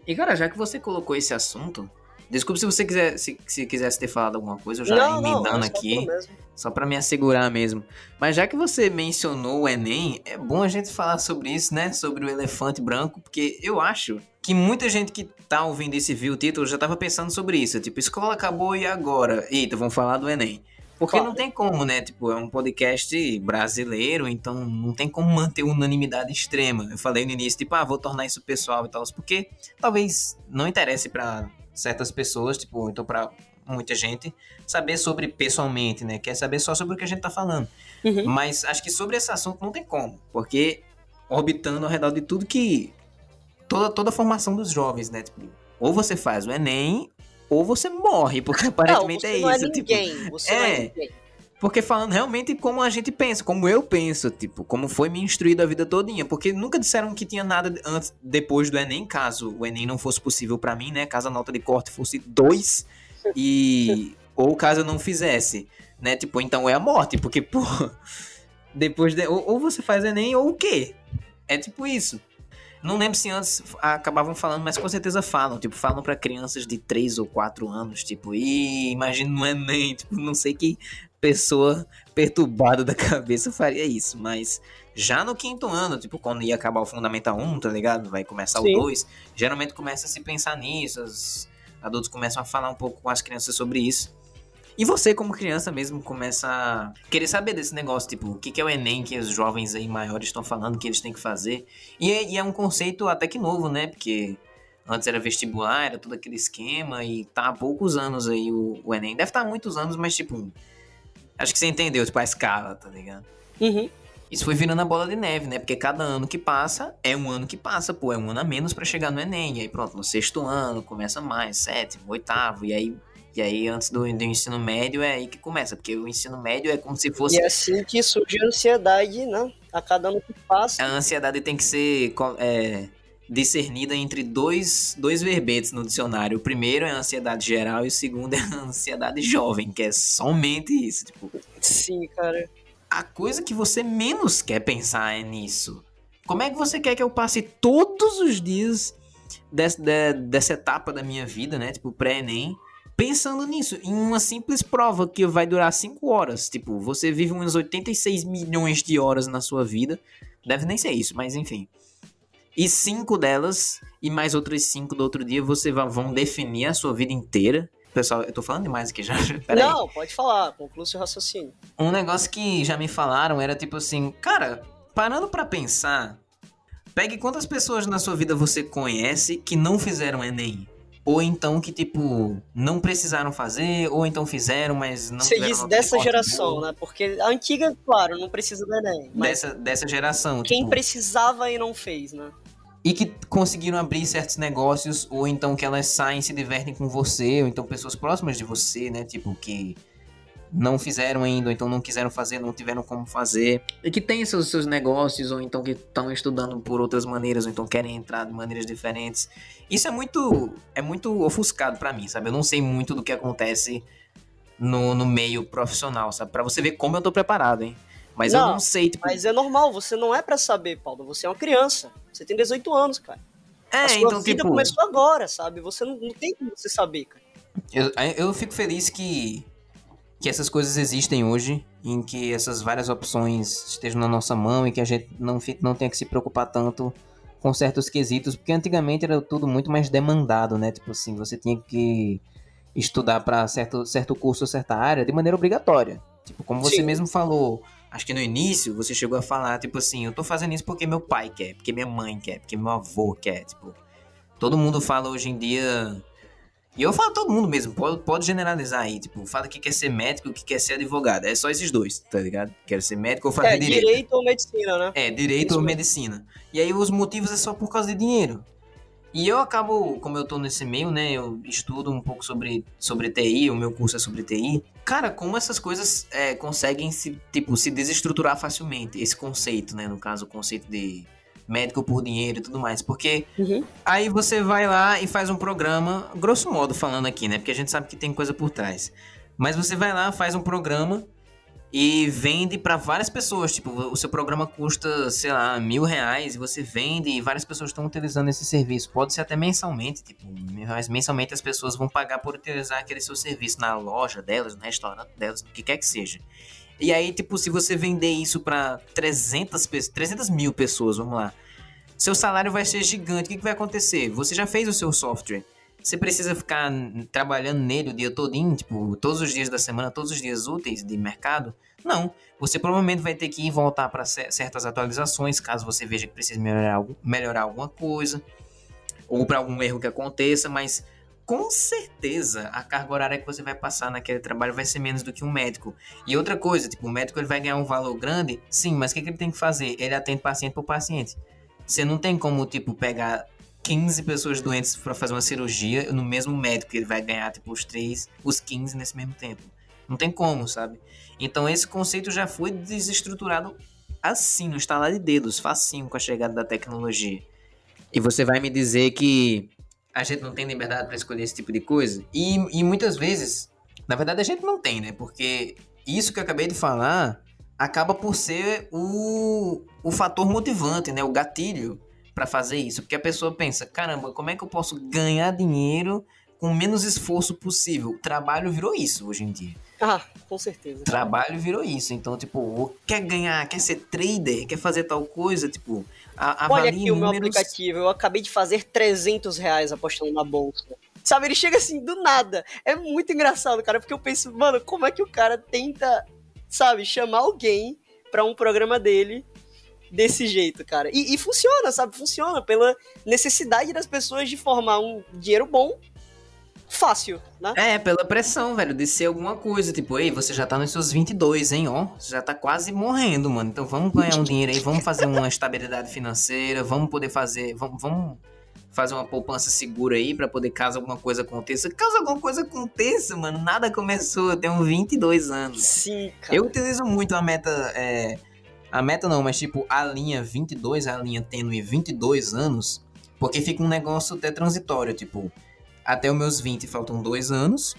E, cara, já que você colocou esse assunto, desculpe se você quiser, se, se quisesse ter falado alguma coisa, eu já não, emendando não, aqui, só para me assegurar mesmo. Mas já que você mencionou o Enem, é bom a gente falar sobre isso, né? Sobre o elefante branco, porque eu acho que muita gente que tá ouvindo esse viu o título já tava pensando sobre isso. Tipo, escola acabou e agora? Eita, vamos falar do Enem. Porque não tem como, né? Tipo, é um podcast brasileiro, então não tem como manter unanimidade extrema. Eu falei no início, tipo, ah, vou tornar isso pessoal e tal, porque talvez não interesse para certas pessoas, tipo, então para muita gente saber sobre pessoalmente, né? Quer saber só sobre o que a gente tá falando. Uhum. Mas acho que sobre esse assunto não tem como, porque orbitando ao redor de tudo que toda, toda a formação dos jovens, né? Tipo, ou você faz o Enem, ou você morre, porque aparentemente não, é não isso. É ninguém, tipo, você é, não é ninguém. Porque falando realmente como a gente pensa, como eu penso, tipo, como foi me instruído a vida todinha. Porque nunca disseram que tinha nada antes, depois do Enem, caso o Enem não fosse possível para mim, né? Caso a nota de corte fosse 2, E. ou caso eu não fizesse, né? Tipo, então é a morte, porque, pô. Depois de. Ou, ou você faz Enem ou o quê? É tipo isso. Não lembro se antes acabavam falando, mas com certeza falam. Tipo, falam para crianças de 3 ou 4 anos. Tipo, e imagina no Enem. Tipo, não sei que pessoa perturbada da cabeça faria isso. Mas já no quinto ano, tipo, quando ia acabar o Fundamental 1, tá ligado? Vai começar Sim. o 2. Geralmente começa a se pensar nisso. Os adultos começam a falar um pouco com as crianças sobre isso. E você, como criança mesmo, começa a querer saber desse negócio, tipo, o que é o Enem que os jovens aí maiores estão falando que eles têm que fazer. E é, e é um conceito até que novo, né? Porque antes era vestibular, era todo aquele esquema, e tá há poucos anos aí o, o Enem. Deve estar tá há muitos anos, mas tipo, acho que você entendeu, tipo, a escala, tá ligado? Uhum. Isso foi virando a bola de neve, né? Porque cada ano que passa é um ano que passa, pô, é um ano a menos para chegar no Enem. E aí pronto, no sexto ano começa mais, sétimo, oitavo, e aí e aí, antes do, do, ensino médio, é aí que começa, porque o ensino médio é como se fosse. E é assim que surge a ansiedade, né? A cada ano que passa. A ansiedade tem que ser é, discernida entre dois, dois verbetes no dicionário. O primeiro é a ansiedade geral e o segundo é a ansiedade jovem, que é somente isso. Tipo, Sim, cara. A coisa que você menos quer pensar é nisso. Como é que você quer que eu passe todos os dias dessa, dessa etapa da minha vida, né? Tipo, pré-ENEM pensando nisso, em uma simples prova que vai durar 5 horas. Tipo, você vive uns 86 milhões de horas na sua vida. Deve nem ser isso, mas enfim. E cinco delas, e mais outras cinco do outro dia, você vai, vão definir a sua vida inteira. Pessoal, eu tô falando demais aqui já. Pera Não, aí. pode falar, conclua seu raciocínio. Um negócio que já me falaram era tipo assim, cara, parando para pensar, pegue quantas pessoas na sua vida você conhece que não fizeram Enem ou então que, tipo, não precisaram fazer, ou então fizeram, mas não Você diz dessa geração, né? Porque a antiga, claro, não precisa do Enem. Dessa, dessa geração. Quem tipo, precisava e não fez, né? E que conseguiram abrir certos negócios, ou então que elas saem e se divertem com você, ou então pessoas próximas de você, né? Tipo, que não fizeram ainda, ou então não quiseram fazer, não tiveram como fazer, e que tem seus, seus negócios, ou então que estão estudando por outras maneiras, ou então querem entrar de maneiras diferentes. Isso é muito é muito ofuscado para mim, sabe? Eu não sei muito do que acontece no, no meio profissional, sabe? Para você ver como eu tô preparado, hein? Mas não, eu não sei, tipo... Mas é normal, você não é para saber, Paulo. Você é uma criança. Você tem 18 anos, cara. É, a sua então, vida tipo... começou agora, sabe? Você não, não tem como você saber, cara. Eu, eu fico feliz que que essas coisas existem hoje, em que essas várias opções estejam na nossa mão e que a gente não, não tenha que se preocupar tanto com certos quesitos, porque antigamente era tudo muito mais demandado, né? Tipo assim, você tinha que estudar para certo, certo curso ou certa área de maneira obrigatória. Tipo, como você Sim. mesmo falou, acho que no início você chegou a falar, tipo assim, eu tô fazendo isso porque meu pai quer, porque minha mãe quer, porque meu avô quer, tipo. Todo mundo fala hoje em dia e eu falo todo mundo mesmo, pode, pode generalizar aí. Tipo, fala que quer ser médico, que quer ser advogado. É só esses dois, tá ligado? Quer ser médico ou fazer é, direito. direito ou medicina, né? É, direito Isso ou medicina. E aí os motivos é só por causa de dinheiro. E eu acabo, como eu tô nesse meio, né? Eu estudo um pouco sobre, sobre TI, o meu curso é sobre TI. Cara, como essas coisas é, conseguem se, tipo, se desestruturar facilmente. Esse conceito, né? No caso, o conceito de médico por dinheiro e tudo mais. Porque uhum. aí você vai lá e faz um programa, grosso modo falando aqui, né? Porque a gente sabe que tem coisa por trás. Mas você vai lá, faz um programa e vende para várias pessoas. Tipo, o seu programa custa, sei lá, mil reais e você vende e várias pessoas estão utilizando esse serviço. Pode ser até mensalmente, tipo, mas mensalmente as pessoas vão pagar por utilizar aquele seu serviço na loja delas, no restaurante delas, o que quer que seja. E aí, tipo, se você vender isso para 300, 300 mil pessoas, vamos lá, seu salário vai ser gigante. O que, que vai acontecer? Você já fez o seu software. Você precisa ficar trabalhando nele o dia todinho, tipo, todos os dias da semana, todos os dias úteis de mercado? Não. Você provavelmente vai ter que ir voltar para certas atualizações, caso você veja que precisa melhorar, melhorar alguma coisa, ou para algum erro que aconteça, mas com certeza a carga horária que você vai passar naquele trabalho vai ser menos do que um médico. E outra coisa, tipo, o médico ele vai ganhar um valor grande, sim, mas o que, que ele tem que fazer? Ele atende paciente por paciente. Você não tem como, tipo, pegar 15 pessoas doentes para fazer uma cirurgia no mesmo médico, ele vai ganhar, tipo, os 3, os 15 nesse mesmo tempo. Não tem como, sabe? Então esse conceito já foi desestruturado assim, no estalar de dedos, facinho com a chegada da tecnologia. E você vai me dizer que a gente não tem liberdade para escolher esse tipo de coisa. E, e muitas vezes, na verdade, a gente não tem, né? Porque isso que eu acabei de falar acaba por ser o, o fator motivante, né? O gatilho para fazer isso. Porque a pessoa pensa, caramba, como é que eu posso ganhar dinheiro com menos esforço possível? O trabalho virou isso hoje em dia. Ah, com certeza. Trabalho virou isso. Então, tipo, quer ganhar, quer ser trader, quer fazer tal coisa, tipo, a, Olha aqui números... o meu aplicativo, eu acabei de fazer 300 reais apostando na bolsa. Sabe, ele chega assim do nada. É muito engraçado, cara, porque eu penso, mano, como é que o cara tenta, sabe, chamar alguém para um programa dele desse jeito, cara. E, e, funciona, sabe? Funciona pela necessidade das pessoas de formar um dinheiro bom fácil, né? É, pela pressão, velho, de ser alguma coisa. Tipo, ei, você já tá nos seus 22, hein, ó. Você já tá quase morrendo, mano. Então vamos ganhar um dinheiro aí, vamos fazer uma estabilidade financeira, vamos poder fazer. Vamos, vamos fazer uma poupança segura aí para poder caso alguma coisa aconteça. Caso alguma coisa aconteça, mano, nada começou. Eu tenho 22 anos. Sim, cara. Eu utilizo muito a meta. É, a meta não, mas tipo, a linha 22, a linha tênue 22 anos, porque fica um negócio até transitório, tipo até os meus 20 faltam dois anos.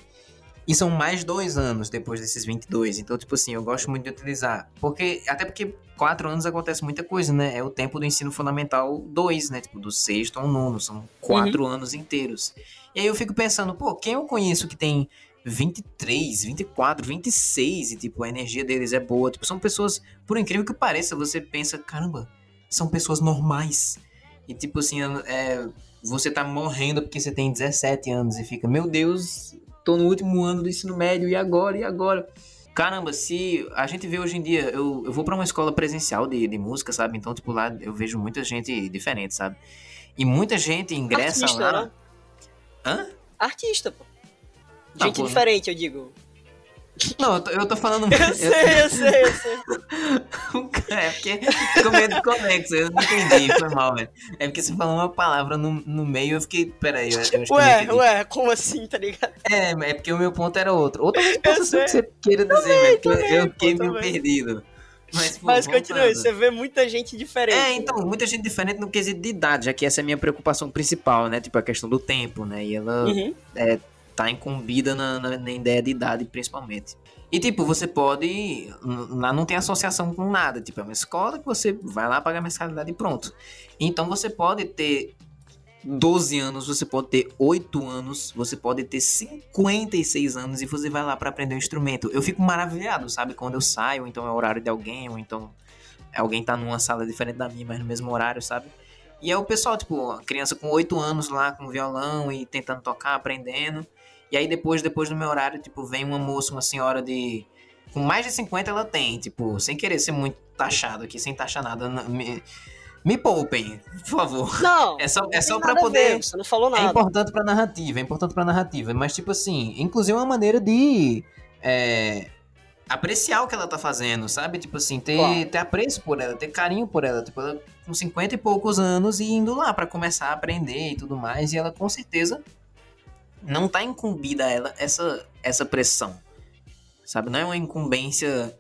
E são mais dois anos depois desses 22. Então, tipo assim, eu gosto muito de utilizar. Porque, até porque quatro anos acontece muita coisa, né? É o tempo do ensino fundamental 2, né? Tipo, do sexto ao nono. São quatro uhum. anos inteiros. E aí eu fico pensando, pô, quem eu conheço que tem 23, 24, 26 e, tipo, a energia deles é boa. Tipo, são pessoas, por incrível que pareça, você pensa, caramba, são pessoas normais. E, tipo assim, é, você tá morrendo porque você tem 17 anos e fica, meu Deus, tô no último ano do ensino médio, e agora? E agora? Caramba, se a gente vê hoje em dia, eu, eu vou para uma escola presencial de, de música, sabe? Então, tipo, lá eu vejo muita gente diferente, sabe? E muita gente ingressa Artista, lá. Né? Hã? Artista, pô. Gente pô, diferente, eu digo. Não, eu tô, eu tô falando. Eu sei, eu sei, eu sei. é porque ficou meio desconexo, eu não entendi, foi mal, velho. É porque você falou uma palavra no, no meio, eu fiquei. Peraí, eu, eu acho Ué, ué, como assim, tá ligado? É, é porque o meu ponto era outro. Outra resposta que você queira dizer, velho, porque eu fiquei meio perdido. Mas, pô, Mas continue, você vê muita gente diferente. É, então, muita gente diferente no quesito de idade, já que essa é a minha preocupação principal, né? Tipo, a questão do tempo, né? E ela uhum. é, tá incumbida na, na, na, ideia de idade, principalmente. E, tipo, você pode. Lá não tem associação com nada. Tipo, é uma escola que você vai lá pagar mensalidade e pronto. Então, você pode ter 12 anos, você pode ter 8 anos, você pode ter 56 anos e você vai lá para aprender um instrumento. Eu fico maravilhado, sabe? Quando eu saio, então é o horário de alguém, ou então alguém tá numa sala diferente da minha, mas no mesmo horário, sabe? E é o pessoal, tipo, criança com 8 anos lá com violão e tentando tocar, aprendendo. E aí depois, depois do meu horário, tipo, vem uma moça, uma senhora de. Com mais de 50 ela tem, tipo, sem querer ser muito taxado aqui, sem taxar nada. Me, me poupem, por favor. Não. É só, é só pra poder. Ver, você não falou nada. É importante pra narrativa, é importante pra narrativa. Mas, tipo assim, inclusive é uma maneira de. É, apreciar o que ela tá fazendo, sabe? Tipo assim, ter, claro. ter apreço por ela, ter carinho por ela. Tipo, ela com 50 e poucos anos e indo lá para começar a aprender e tudo mais. E ela com certeza não tá incumbida a ela essa, essa pressão. Sabe? Não é uma incumbência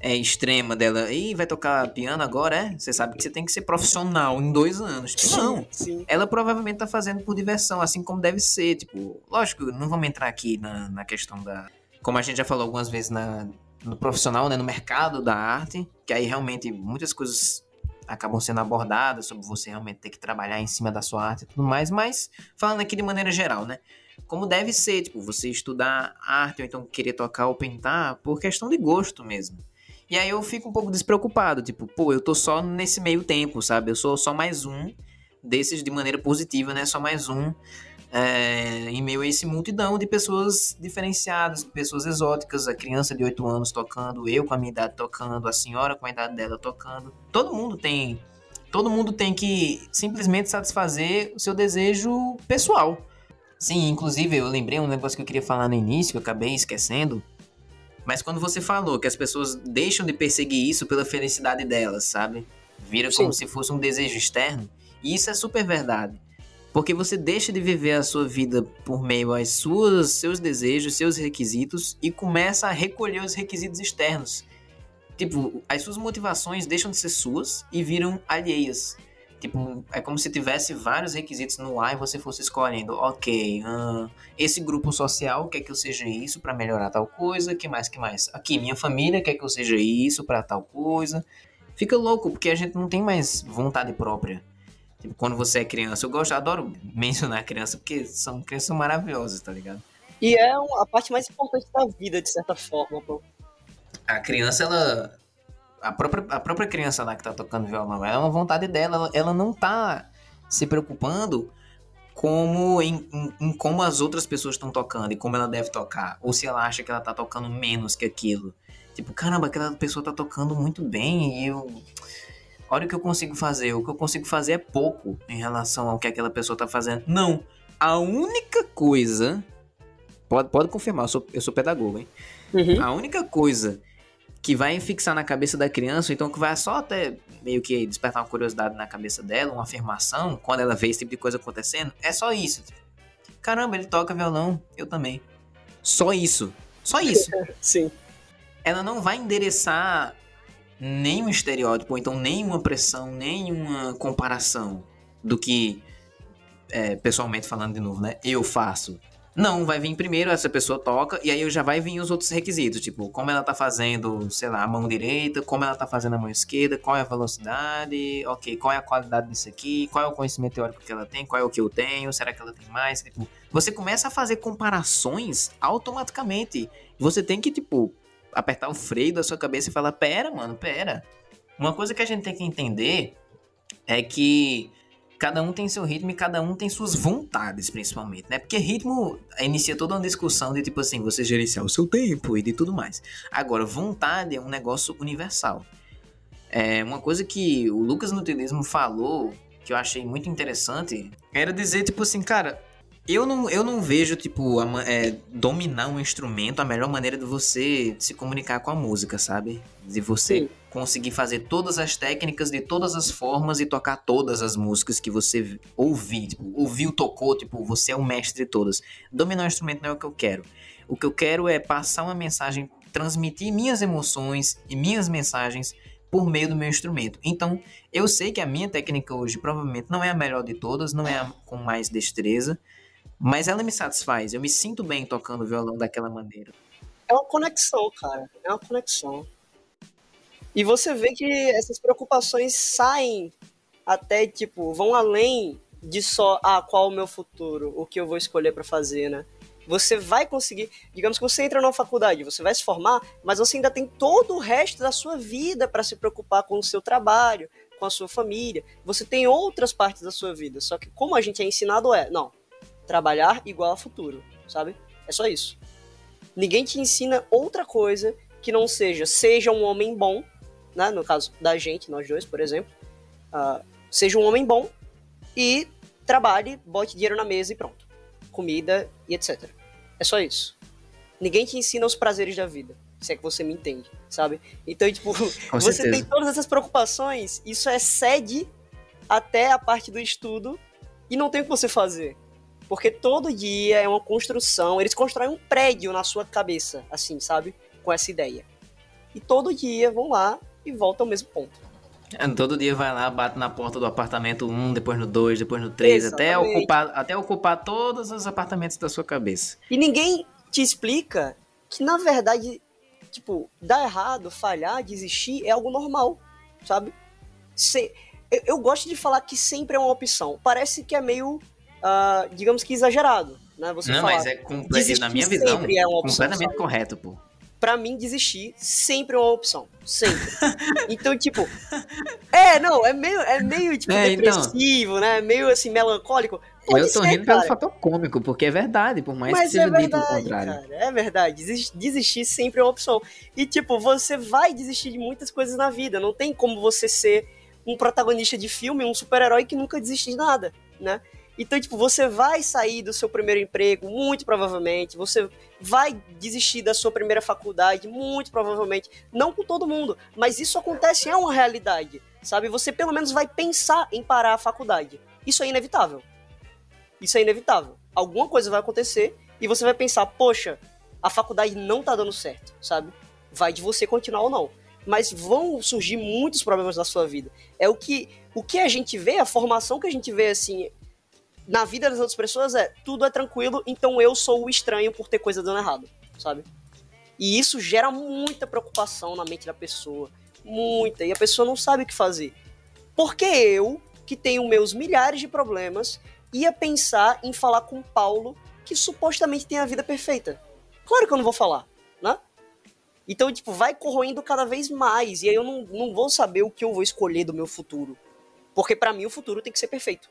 é, extrema dela. E vai tocar piano agora, é? Você sabe que você tem que ser profissional em dois anos. Tipo, não. Sim. Ela provavelmente tá fazendo por diversão, assim como deve ser. Tipo, lógico, não vamos entrar aqui na, na questão da. Como a gente já falou algumas vezes na, no profissional, né? No mercado da arte. Que aí realmente muitas coisas acabam sendo abordadas sobre você realmente ter que trabalhar em cima da sua arte e tudo mais. Mas falando aqui de maneira geral, né? Como deve ser, tipo, você estudar arte ou então querer tocar ou pintar por questão de gosto mesmo. E aí eu fico um pouco despreocupado, tipo, pô, eu tô só nesse meio tempo, sabe? Eu sou só mais um desses de maneira positiva, né? Só mais um é, em meio a esse multidão de pessoas diferenciadas, pessoas exóticas, a criança de 8 anos tocando, eu com a minha idade tocando, a senhora com a idade dela tocando. Todo mundo tem, todo mundo tem que simplesmente satisfazer o seu desejo pessoal. Sim, inclusive eu lembrei um negócio que eu queria falar no início, que eu acabei esquecendo. Mas quando você falou que as pessoas deixam de perseguir isso pela felicidade delas, sabe? Vira Sim. como se fosse um desejo externo. E isso é super verdade. Porque você deixa de viver a sua vida por meio aos suas, seus desejos, seus requisitos e começa a recolher os requisitos externos. Tipo, as suas motivações deixam de ser suas e viram alheias. Tipo, é como se tivesse vários requisitos no ar e você fosse escolhendo, ok, uh, esse grupo social quer que eu seja isso para melhorar tal coisa, que mais, que mais? Aqui, minha família quer que eu seja isso para tal coisa. Fica louco, porque a gente não tem mais vontade própria. Tipo, quando você é criança, eu gosto, adoro mencionar criança, porque são crianças maravilhosas, tá ligado? E é a parte mais importante da vida, de certa forma, pô. A criança, ela a própria, a própria criança lá que tá tocando violão, é uma vontade dela, ela, ela não tá se preocupando como em, em, em como as outras pessoas estão tocando e como ela deve tocar, ou se ela acha que ela tá tocando menos que aquilo. Tipo, caramba, aquela pessoa tá tocando muito bem e eu olha o que eu consigo fazer, o que eu consigo fazer é pouco em relação ao que aquela pessoa tá fazendo. Não, a única coisa pode, pode confirmar, eu sou, eu sou pedagogo, hein? Uhum. A única coisa que vai fixar na cabeça da criança, então que vai só até meio que despertar uma curiosidade na cabeça dela, uma afirmação, quando ela vê esse tipo de coisa acontecendo, é só isso. Caramba, ele toca violão, eu também. Só isso. Só isso. Sim. Ela não vai endereçar nenhum estereótipo, ou então nenhuma pressão, nenhuma comparação do que, é, pessoalmente falando de novo, né? Eu faço. Não, vai vir primeiro, essa pessoa toca, e aí já vai vir os outros requisitos, tipo, como ela tá fazendo, sei lá, a mão direita, como ela tá fazendo a mão esquerda, qual é a velocidade, ok, qual é a qualidade disso aqui, qual é o conhecimento teórico que ela tem, qual é o que eu tenho, será que ela tem mais? Tipo, você começa a fazer comparações automaticamente. Você tem que, tipo, apertar o freio da sua cabeça e falar, pera, mano, pera. Uma coisa que a gente tem que entender é que cada um tem seu ritmo e cada um tem suas vontades, principalmente, né? Porque ritmo inicia toda uma discussão de tipo assim, você gerenciar o seu tempo e de tudo mais. Agora, vontade é um negócio universal. É uma coisa que o Lucas Nutilismo falou que eu achei muito interessante era dizer tipo assim, cara, eu não, eu não vejo, tipo, a, é, dominar um instrumento a melhor maneira de você se comunicar com a música, sabe? De você Sim. conseguir fazer todas as técnicas de todas as formas e tocar todas as músicas que você ouvir. Tipo, ouviu, tocou, tipo, você é o mestre de todas. Dominar um instrumento não é o que eu quero. O que eu quero é passar uma mensagem, transmitir minhas emoções e minhas mensagens por meio do meu instrumento. Então, eu sei que a minha técnica hoje provavelmente não é a melhor de todas, não é a com mais destreza, mas ela me satisfaz, eu me sinto bem tocando violão daquela maneira. É uma conexão, cara. É uma conexão. E você vê que essas preocupações saem até, tipo, vão além de só, ah, qual o meu futuro, o que eu vou escolher para fazer, né? Você vai conseguir, digamos que você entra numa faculdade, você vai se formar, mas você ainda tem todo o resto da sua vida para se preocupar com o seu trabalho, com a sua família. Você tem outras partes da sua vida, só que como a gente é ensinado é, não, trabalhar igual a futuro, sabe? É só isso. Ninguém te ensina outra coisa que não seja seja um homem bom, né? No caso da gente, nós dois, por exemplo, uh, seja um homem bom e trabalhe, bote dinheiro na mesa e pronto, comida e etc. É só isso. Ninguém te ensina os prazeres da vida, se é que você me entende, sabe? Então, tipo, Com você certeza. tem todas essas preocupações, isso excede até a parte do estudo e não tem o que você fazer. Porque todo dia é uma construção, eles constroem um prédio na sua cabeça, assim, sabe? Com essa ideia. E todo dia vão lá e voltam ao mesmo ponto. É, todo dia vai lá, bate na porta do apartamento 1, depois no 2, depois no 3, até ocupar, até ocupar todos os apartamentos da sua cabeça. E ninguém te explica que, na verdade, tipo, dar errado, falhar, desistir é algo normal, sabe? Se, eu, eu gosto de falar que sempre é uma opção. Parece que é meio uh, digamos que exagerado, né? Você não, falar, mas é na minha visão é opção, completamente sabe? correto, pô. Pra mim, desistir sempre é uma opção. Sempre. então, tipo. É, não, é meio, é meio tipo, é, então. depressivo, então, né? Meio assim, melancólico. Pode eu tô ser, rindo cara. pelo fator cômico, porque é verdade, por mais Mas que seja é verdade, dito o contrário. Cara, é verdade. Desistir sempre é uma opção. E, tipo, você vai desistir de muitas coisas na vida. Não tem como você ser um protagonista de filme, um super-herói que nunca desiste de nada, né? Então, tipo, você vai sair do seu primeiro emprego, muito provavelmente, você vai desistir da sua primeira faculdade, muito provavelmente. Não com todo mundo, mas isso acontece, é uma realidade, sabe? Você pelo menos vai pensar em parar a faculdade. Isso é inevitável. Isso é inevitável. Alguma coisa vai acontecer e você vai pensar, poxa, a faculdade não tá dando certo, sabe? Vai de você continuar ou não. mas vão surgir muitos problemas na sua vida. É o que o que a gente vê, a formação que a gente vê assim na vida das outras pessoas é tudo é tranquilo, então eu sou o estranho por ter coisa dando errado, sabe? E isso gera muita preocupação na mente da pessoa, muita, e a pessoa não sabe o que fazer. Porque eu, que tenho meus milhares de problemas, ia pensar em falar com Paulo, que supostamente tem a vida perfeita. Claro que eu não vou falar, né? Então, tipo, vai corroendo cada vez mais. E aí eu não, não vou saber o que eu vou escolher do meu futuro. Porque para mim o futuro tem que ser perfeito.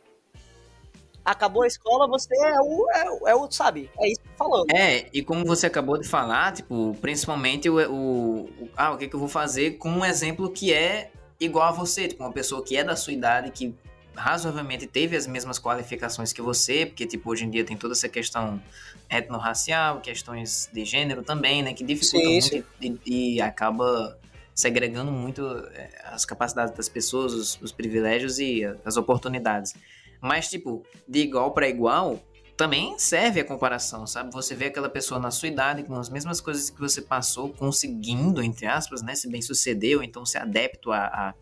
Acabou a escola, você é o, é, é o sabe? É isso falando. É, e como você acabou de falar, tipo, principalmente o, o, o ah, o que, que eu vou fazer com um exemplo que é igual a você, tipo, uma pessoa que é da sua idade, que razoavelmente teve as mesmas qualificações que você, porque, tipo, hoje em dia tem toda essa questão etnorracial, questões de gênero também, né, que dificultam muito E, e, acaba segregando muito é, as capacidades das pessoas, os, os privilégios e as oportunidades. Mas, tipo, de igual para igual, também serve a comparação, sabe? Você vê aquela pessoa na sua idade com as mesmas coisas que você passou, conseguindo, entre aspas, né, se bem sucedeu, então se adepto a, a,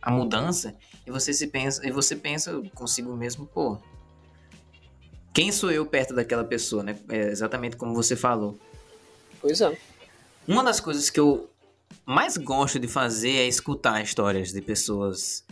a mudança, e você se pensa, e você pensa consigo mesmo, pô, quem sou eu perto daquela pessoa, né? É exatamente como você falou. Pois é. Uma das coisas que eu mais gosto de fazer é escutar histórias de pessoas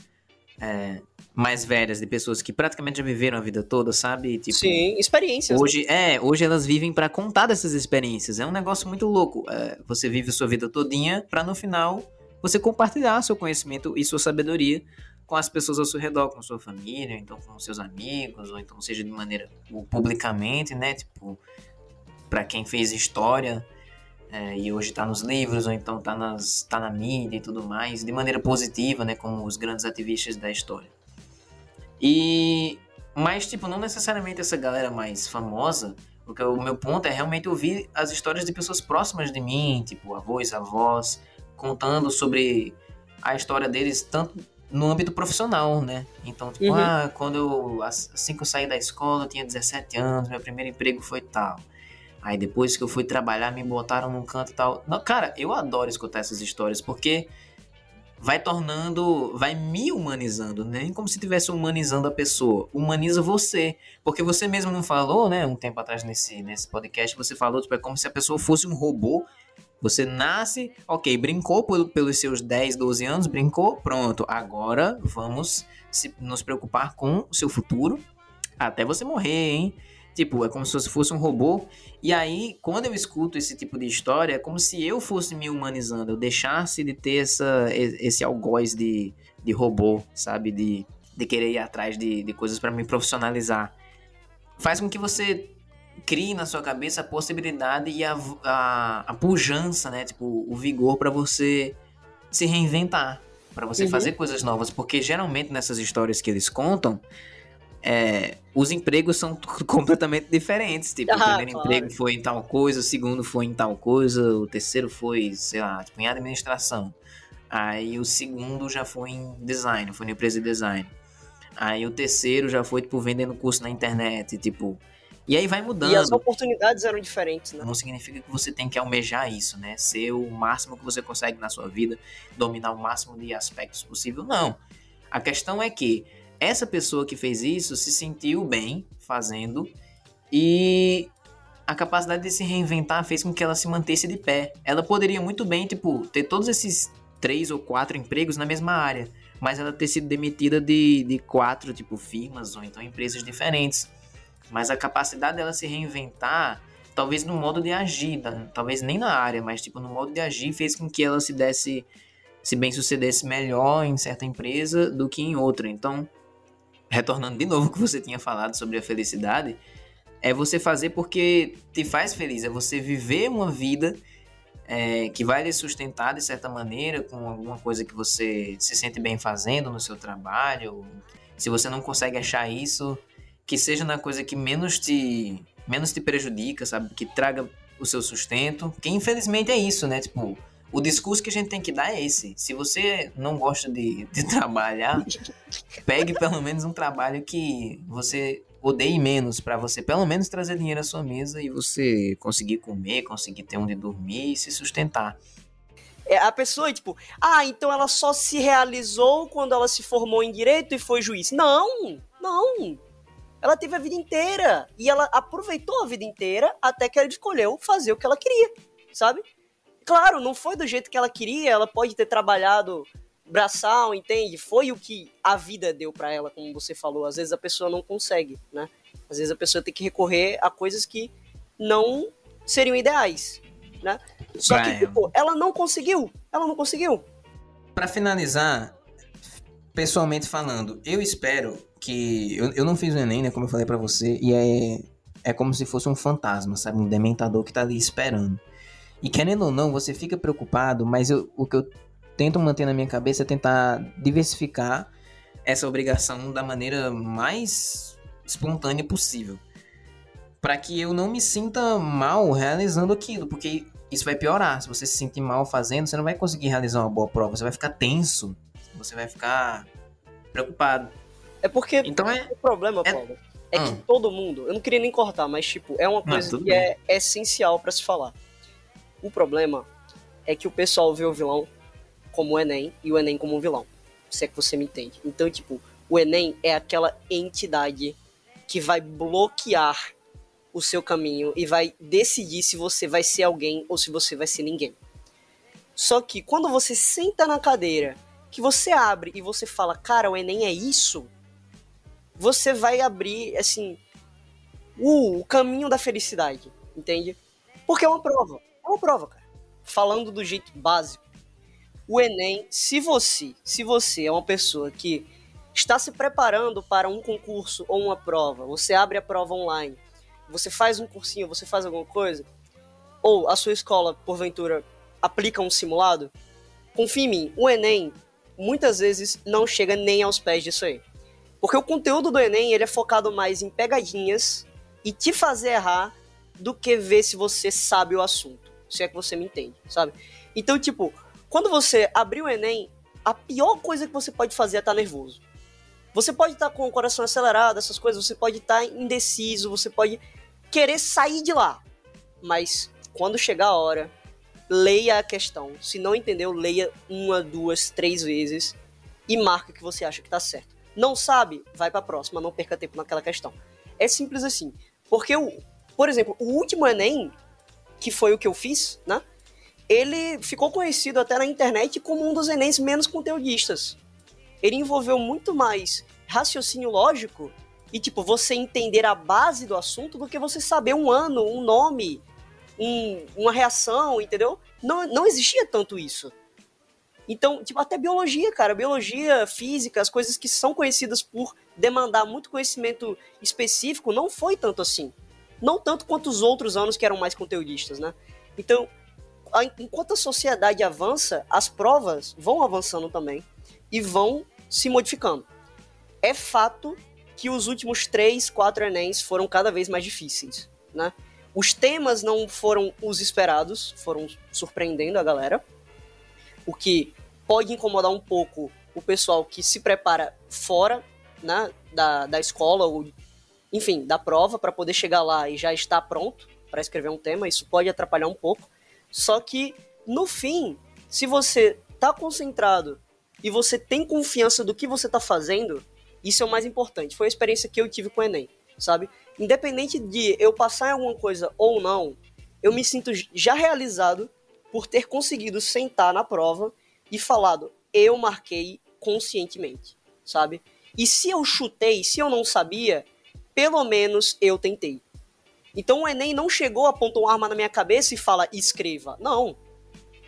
é, mais velhas, de pessoas que praticamente já viveram a vida toda, sabe? Tipo, Sim, experiências. Hoje, né? é, hoje elas vivem para contar dessas experiências. É um negócio muito louco. É, você vive a sua vida todinha para no final você compartilhar seu conhecimento e sua sabedoria com as pessoas ao seu redor, com sua família, então com seus amigos, ou então seja de maneira publicamente, né? Tipo, para quem fez história é, e hoje está nos livros, ou então está tá na mídia e tudo mais, de maneira positiva, né? Como os grandes ativistas da história. E. Mas, tipo, não necessariamente essa galera mais famosa, porque o meu ponto é realmente ouvir as histórias de pessoas próximas de mim, tipo avós, avós, contando sobre a história deles, tanto no âmbito profissional, né? Então, tipo, uhum. ah, quando eu, assim que eu saí da escola, eu tinha 17 anos, meu primeiro emprego foi tal. Aí depois que eu fui trabalhar, me botaram num canto e tal. Não, cara, eu adoro escutar essas histórias, porque vai tornando, vai me humanizando, nem né? como se estivesse humanizando a pessoa, humaniza você, porque você mesmo não falou, né, um tempo atrás nesse, nesse podcast, você falou, tipo, é como se a pessoa fosse um robô, você nasce, ok, brincou por, pelos seus 10, 12 anos, brincou, pronto, agora vamos se, nos preocupar com o seu futuro, até você morrer, hein, Tipo, é como se fosse um robô. E aí, quando eu escuto esse tipo de história, é como se eu fosse me humanizando, eu deixasse de ter essa, esse algoz de, de robô, sabe? De, de querer ir atrás de, de coisas para me profissionalizar. Faz com que você crie na sua cabeça a possibilidade e a, a, a pujança, né? Tipo, o vigor para você se reinventar, para você uhum. fazer coisas novas. Porque geralmente nessas histórias que eles contam, é, os empregos são completamente diferentes. Tipo, ah, o primeiro claro. emprego foi em tal coisa, o segundo foi em tal coisa, o terceiro foi, sei lá, tipo, em administração. Aí o segundo já foi em design, foi na empresa de design. Aí o terceiro já foi, tipo, vendendo curso na internet, tipo... E aí vai mudando. E as oportunidades eram diferentes, né? Não significa que você tem que almejar isso, né? Ser o máximo que você consegue na sua vida, dominar o máximo de aspectos possível. Não. A questão é que essa pessoa que fez isso se sentiu bem fazendo e a capacidade de se reinventar fez com que ela se mantesse de pé. Ela poderia muito bem, tipo, ter todos esses três ou quatro empregos na mesma área, mas ela ter sido demitida de, de quatro, tipo, firmas ou então empresas diferentes. Mas a capacidade dela se reinventar, talvez no modo de agir, talvez nem na área, mas tipo, no modo de agir, fez com que ela se desse, se bem sucedesse melhor em certa empresa do que em outra. Então, retornando de novo o que você tinha falado sobre a felicidade, é você fazer porque te faz feliz, é você viver uma vida é, que vai lhe sustentar de certa maneira com alguma coisa que você se sente bem fazendo no seu trabalho. Se você não consegue achar isso, que seja na coisa que menos te menos te prejudica, sabe? Que traga o seu sustento. Que infelizmente é isso, né? Tipo, o discurso que a gente tem que dar é esse. Se você não gosta de, de trabalhar, pegue pelo menos um trabalho que você odeie menos, para você pelo menos trazer dinheiro à sua mesa e você conseguir comer, conseguir ter onde dormir e se sustentar. É, a pessoa, tipo, ah, então ela só se realizou quando ela se formou em direito e foi juiz. Não, não. Ela teve a vida inteira. E ela aproveitou a vida inteira até que ela escolheu fazer o que ela queria, sabe? Claro, não foi do jeito que ela queria, ela pode ter trabalhado braçal, entende? Foi o que a vida deu para ela, como você falou. Às vezes a pessoa não consegue, né? Às vezes a pessoa tem que recorrer a coisas que não seriam ideais, né? Só Brian. que, tipo, ela não conseguiu. Ela não conseguiu. Para finalizar, pessoalmente falando, eu espero que. Eu, eu não fiz o Enem, né? Como eu falei para você, e é, é como se fosse um fantasma, sabe? Um dementador que tá ali esperando. E querendo ou não, você fica preocupado, mas eu, o que eu tento manter na minha cabeça é tentar diversificar essa obrigação da maneira mais espontânea possível. para que eu não me sinta mal realizando aquilo, porque isso vai piorar. Se você se sentir mal fazendo, você não vai conseguir realizar uma boa prova, você vai ficar tenso, você vai ficar preocupado. É porque então é, o problema, é, Paulo, é hum. que todo mundo, eu não queria nem cortar, mas tipo, é uma coisa que é, é essencial para se falar. O problema é que o pessoal vê o vilão como o Enem e o Enem como um vilão. Se é que você me entende. Então, tipo, o Enem é aquela entidade que vai bloquear o seu caminho e vai decidir se você vai ser alguém ou se você vai ser ninguém. Só que quando você senta na cadeira, que você abre e você fala, cara, o Enem é isso, você vai abrir, assim, uh, o caminho da felicidade, entende? Porque é uma prova. É uma prova, cara. Falando do jeito básico o Enem, se você, se você é uma pessoa que está se preparando para um concurso ou uma prova, você abre a prova online, você faz um cursinho, você faz alguma coisa, ou a sua escola, porventura, aplica um simulado, confie em mim, o Enem muitas vezes não chega nem aos pés disso aí. Porque o conteúdo do Enem ele é focado mais em pegadinhas e te fazer errar do que ver se você sabe o assunto. Se é que você me entende, sabe? Então, tipo, quando você abrir o Enem, a pior coisa que você pode fazer é estar tá nervoso. Você pode estar tá com o coração acelerado, essas coisas, você pode estar tá indeciso, você pode querer sair de lá. Mas quando chegar a hora, leia a questão. Se não entendeu, leia uma, duas, três vezes e marca que você acha que está certo. Não sabe? Vai para a próxima, não perca tempo naquela questão. É simples assim. Porque, o, por exemplo, o último Enem, que foi o que eu fiz, né? ele ficou conhecido até na internet como um dos Enems menos conteudistas. Ele envolveu muito mais raciocínio lógico e, tipo, você entender a base do assunto do que você saber um ano, um nome, um, uma reação, entendeu? Não, não existia tanto isso. Então, tipo, até biologia, cara, biologia, física, as coisas que são conhecidas por demandar muito conhecimento específico, não foi tanto assim. Não tanto quanto os outros anos que eram mais conteudistas, né? Então, enquanto a sociedade avança, as provas vão avançando também e vão se modificando. É fato que os últimos três, quatro Enems foram cada vez mais difíceis, né? Os temas não foram os esperados, foram surpreendendo a galera, o que pode incomodar um pouco o pessoal que se prepara fora né, da, da escola ou, enfim, da prova para poder chegar lá e já estar pronto para escrever um tema. Isso pode atrapalhar um pouco. Só que, no fim, se você tá concentrado e você tem confiança do que você tá fazendo, isso é o mais importante. Foi a experiência que eu tive com o Enem, sabe? Independente de eu passar em alguma coisa ou não, eu me sinto já realizado por ter conseguido sentar na prova e falado, eu marquei conscientemente, sabe? E se eu chutei, se eu não sabia, pelo menos eu tentei. Então o Enem não chegou, apontou uma arma na minha cabeça e fala, escreva. Não.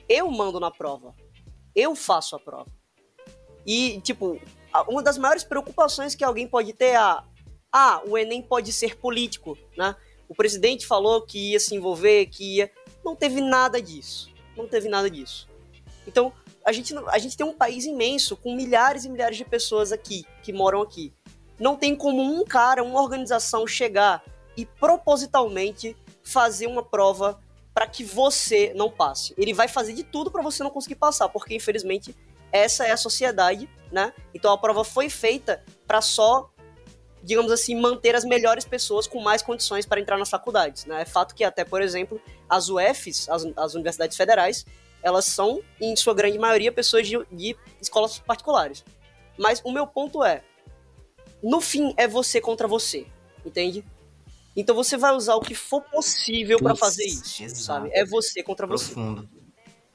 Eu mando na prova. Eu faço a prova. E, tipo, uma das maiores preocupações que alguém pode ter é a. Ah, o Enem pode ser político, né? O presidente falou que ia se envolver, que ia. Não teve nada disso. Não teve nada disso. Então, a gente, a gente tem um país imenso, com milhares e milhares de pessoas aqui, que moram aqui. Não tem como um cara, uma organização chegar e propositalmente fazer uma prova para que você não passe. Ele vai fazer de tudo para você não conseguir passar, porque infelizmente essa é a sociedade, né? Então a prova foi feita para só, digamos assim, manter as melhores pessoas com mais condições para entrar nas faculdades, né? É fato que até, por exemplo, as UFs, as, as universidades federais, elas são, em sua grande maioria, pessoas de, de escolas particulares. Mas o meu ponto é, no fim é você contra você, entende? Então você vai usar o que for possível para fazer isso, exato. sabe? É você contra Profundo. você.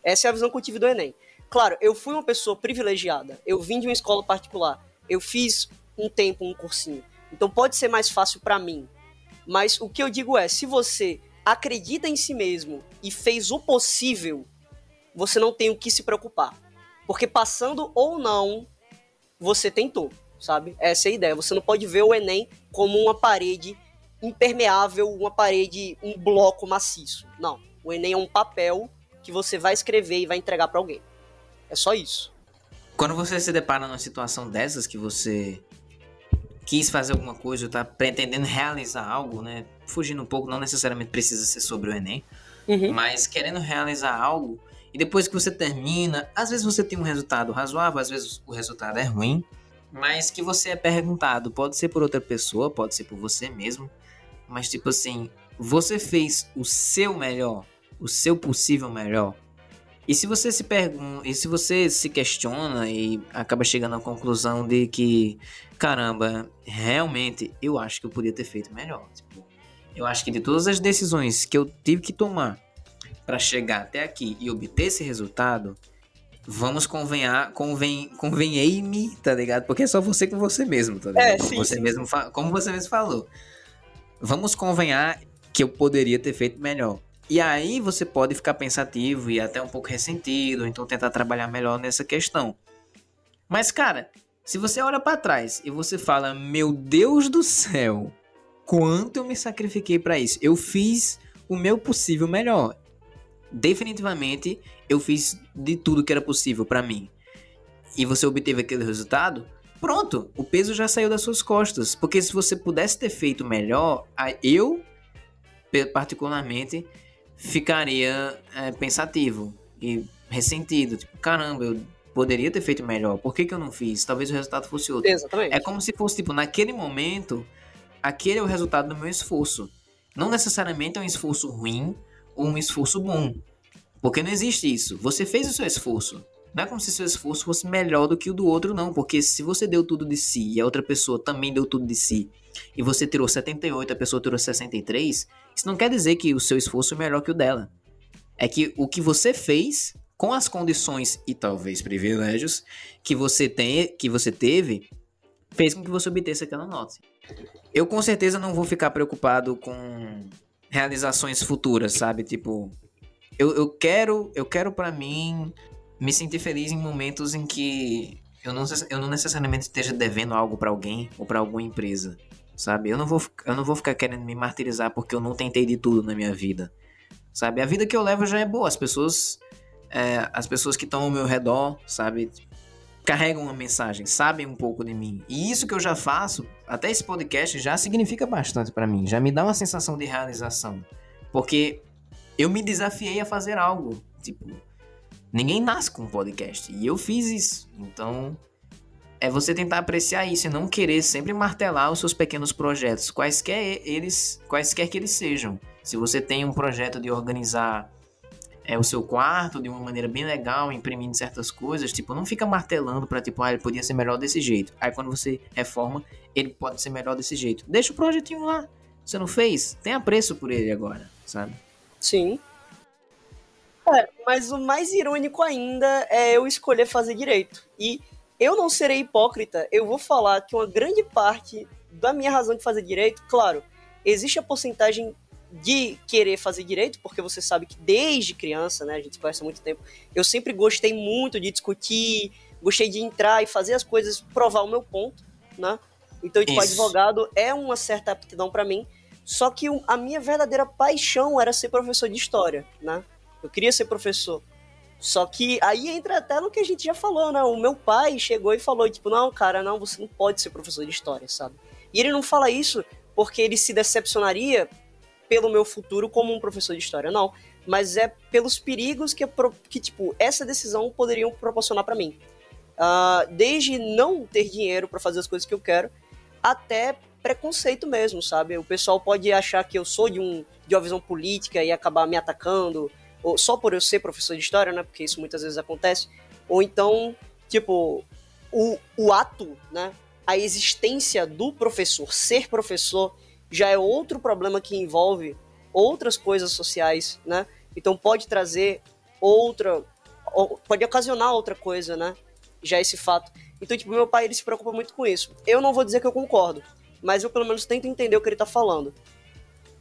Essa é a visão que eu tive do Enem. Claro, eu fui uma pessoa privilegiada. Eu vim de uma escola particular. Eu fiz um tempo um cursinho. Então pode ser mais fácil para mim. Mas o que eu digo é, se você acredita em si mesmo e fez o possível, você não tem o que se preocupar. Porque passando ou não, você tentou, sabe? Essa é a ideia. Você não pode ver o Enem como uma parede impermeável, uma parede, um bloco maciço. Não. O Enem é um papel que você vai escrever e vai entregar para alguém. É só isso. Quando você se depara numa situação dessas que você quis fazer alguma coisa, está pretendendo realizar algo, né? Fugindo um pouco, não necessariamente precisa ser sobre o Enem, uhum. mas querendo realizar algo, e depois que você termina, às vezes você tem um resultado razoável, às vezes o resultado é ruim, mas que você é perguntado, pode ser por outra pessoa, pode ser por você mesmo, mas tipo assim, você fez o seu melhor, o seu possível melhor. E se você se pergunta, e se você se questiona e acaba chegando à conclusão de que, caramba, realmente eu acho que eu podia ter feito melhor. Tipo, eu acho que de todas as decisões que eu tive que tomar para chegar até aqui e obter esse resultado, vamos convenhar, convém, convenhei-me, tá ligado? Porque é só você com você mesmo, tá ligado? É, sim, você sim. mesmo, como você mesmo falou vamos convenhar que eu poderia ter feito melhor. E aí você pode ficar pensativo e até um pouco ressentido, então tentar trabalhar melhor nessa questão. Mas cara, se você olha para trás e você fala: "Meu Deus do céu, quanto eu me sacrifiquei para isso. Eu fiz o meu possível melhor. Definitivamente eu fiz de tudo que era possível para mim. E você obteve aquele resultado, pronto, o peso já saiu das suas costas. Porque se você pudesse ter feito melhor, eu, particularmente, ficaria é, pensativo e ressentido. Tipo, caramba, eu poderia ter feito melhor. Por que, que eu não fiz? Talvez o resultado fosse outro. Exatamente. É como se fosse, tipo, naquele momento, aquele é o resultado do meu esforço. Não necessariamente é um esforço ruim ou um esforço bom. Porque não existe isso. Você fez o seu esforço. Não é como se seu esforço fosse melhor do que o do outro, não. Porque se você deu tudo de si e a outra pessoa também deu tudo de si, e você tirou 78, a pessoa tirou 63, isso não quer dizer que o seu esforço é melhor que o dela. É que o que você fez com as condições e talvez privilégios que você tem, que você teve, fez com que você obtesse aquela nota. Eu com certeza não vou ficar preocupado com realizações futuras, sabe? Tipo, eu, eu quero, eu quero para mim me sentir feliz em momentos em que eu não, eu não necessariamente esteja devendo algo para alguém ou para alguma empresa, sabe? Eu não, vou, eu não vou ficar querendo me martirizar porque eu não tentei de tudo na minha vida, sabe? A vida que eu levo já é boa, as pessoas, é, as pessoas que estão ao meu redor, sabe? Carregam uma mensagem, sabem um pouco de mim. E isso que eu já faço, até esse podcast, já significa bastante para mim, já me dá uma sensação de realização. Porque eu me desafiei a fazer algo, tipo, Ninguém nasce com um podcast. E eu fiz isso. Então, é você tentar apreciar isso e não querer sempre martelar os seus pequenos projetos, quaisquer eles, quaisquer que eles sejam. Se você tem um projeto de organizar é, o seu quarto de uma maneira bem legal, imprimindo certas coisas, tipo, não fica martelando para tipo, ah, ele podia ser melhor desse jeito. Aí quando você reforma, ele pode ser melhor desse jeito. Deixa o projetinho lá. Você não fez? Tem apreço por ele agora, sabe? Sim. É, mas o mais irônico ainda é eu escolher fazer direito. E eu não serei hipócrita, eu vou falar que uma grande parte da minha razão de fazer direito, claro, existe a porcentagem de querer fazer direito, porque você sabe que desde criança, né, a gente conhece há muito tempo, eu sempre gostei muito de discutir, gostei de entrar e fazer as coisas, provar o meu ponto, né? Então, tipo, Isso. advogado é uma certa aptidão para mim, só que a minha verdadeira paixão era ser professor de história, né? Eu queria ser professor. Só que aí entra até no que a gente já falou, né? O meu pai chegou e falou, tipo, não, cara, não, você não pode ser professor de história, sabe? E ele não fala isso porque ele se decepcionaria pelo meu futuro como um professor de história, não. Mas é pelos perigos que, que tipo, essa decisão poderiam proporcionar para mim. Uh, desde não ter dinheiro para fazer as coisas que eu quero, até preconceito mesmo, sabe? O pessoal pode achar que eu sou de, um, de uma visão política e acabar me atacando, ou só por eu ser professor de história, né? Porque isso muitas vezes acontece. Ou então, tipo, o, o ato, né? A existência do professor, ser professor, já é outro problema que envolve outras coisas sociais, né? Então pode trazer outra, pode ocasionar outra coisa, né? Já esse fato. Então, tipo, meu pai ele se preocupa muito com isso. Eu não vou dizer que eu concordo, mas eu pelo menos tento entender o que ele tá falando.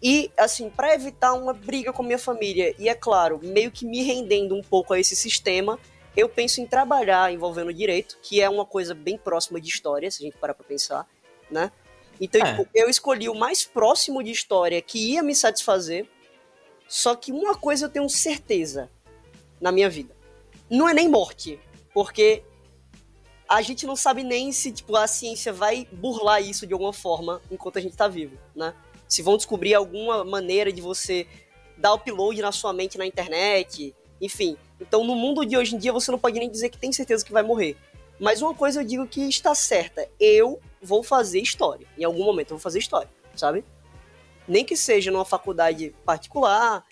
E, assim, para evitar uma briga com minha família, e é claro, meio que me rendendo um pouco a esse sistema, eu penso em trabalhar envolvendo direito, que é uma coisa bem próxima de história, se a gente parar pra pensar, né? Então, é. tipo, eu escolhi o mais próximo de história que ia me satisfazer, só que uma coisa eu tenho certeza na minha vida. Não é nem morte, porque a gente não sabe nem se tipo, a ciência vai burlar isso de alguma forma enquanto a gente tá vivo, né? Se vão descobrir alguma maneira de você dar upload na sua mente na internet, enfim. Então, no mundo de hoje em dia, você não pode nem dizer que tem certeza que vai morrer. Mas uma coisa eu digo que está certa: eu vou fazer história. Em algum momento eu vou fazer história, sabe? Nem que seja numa faculdade particular,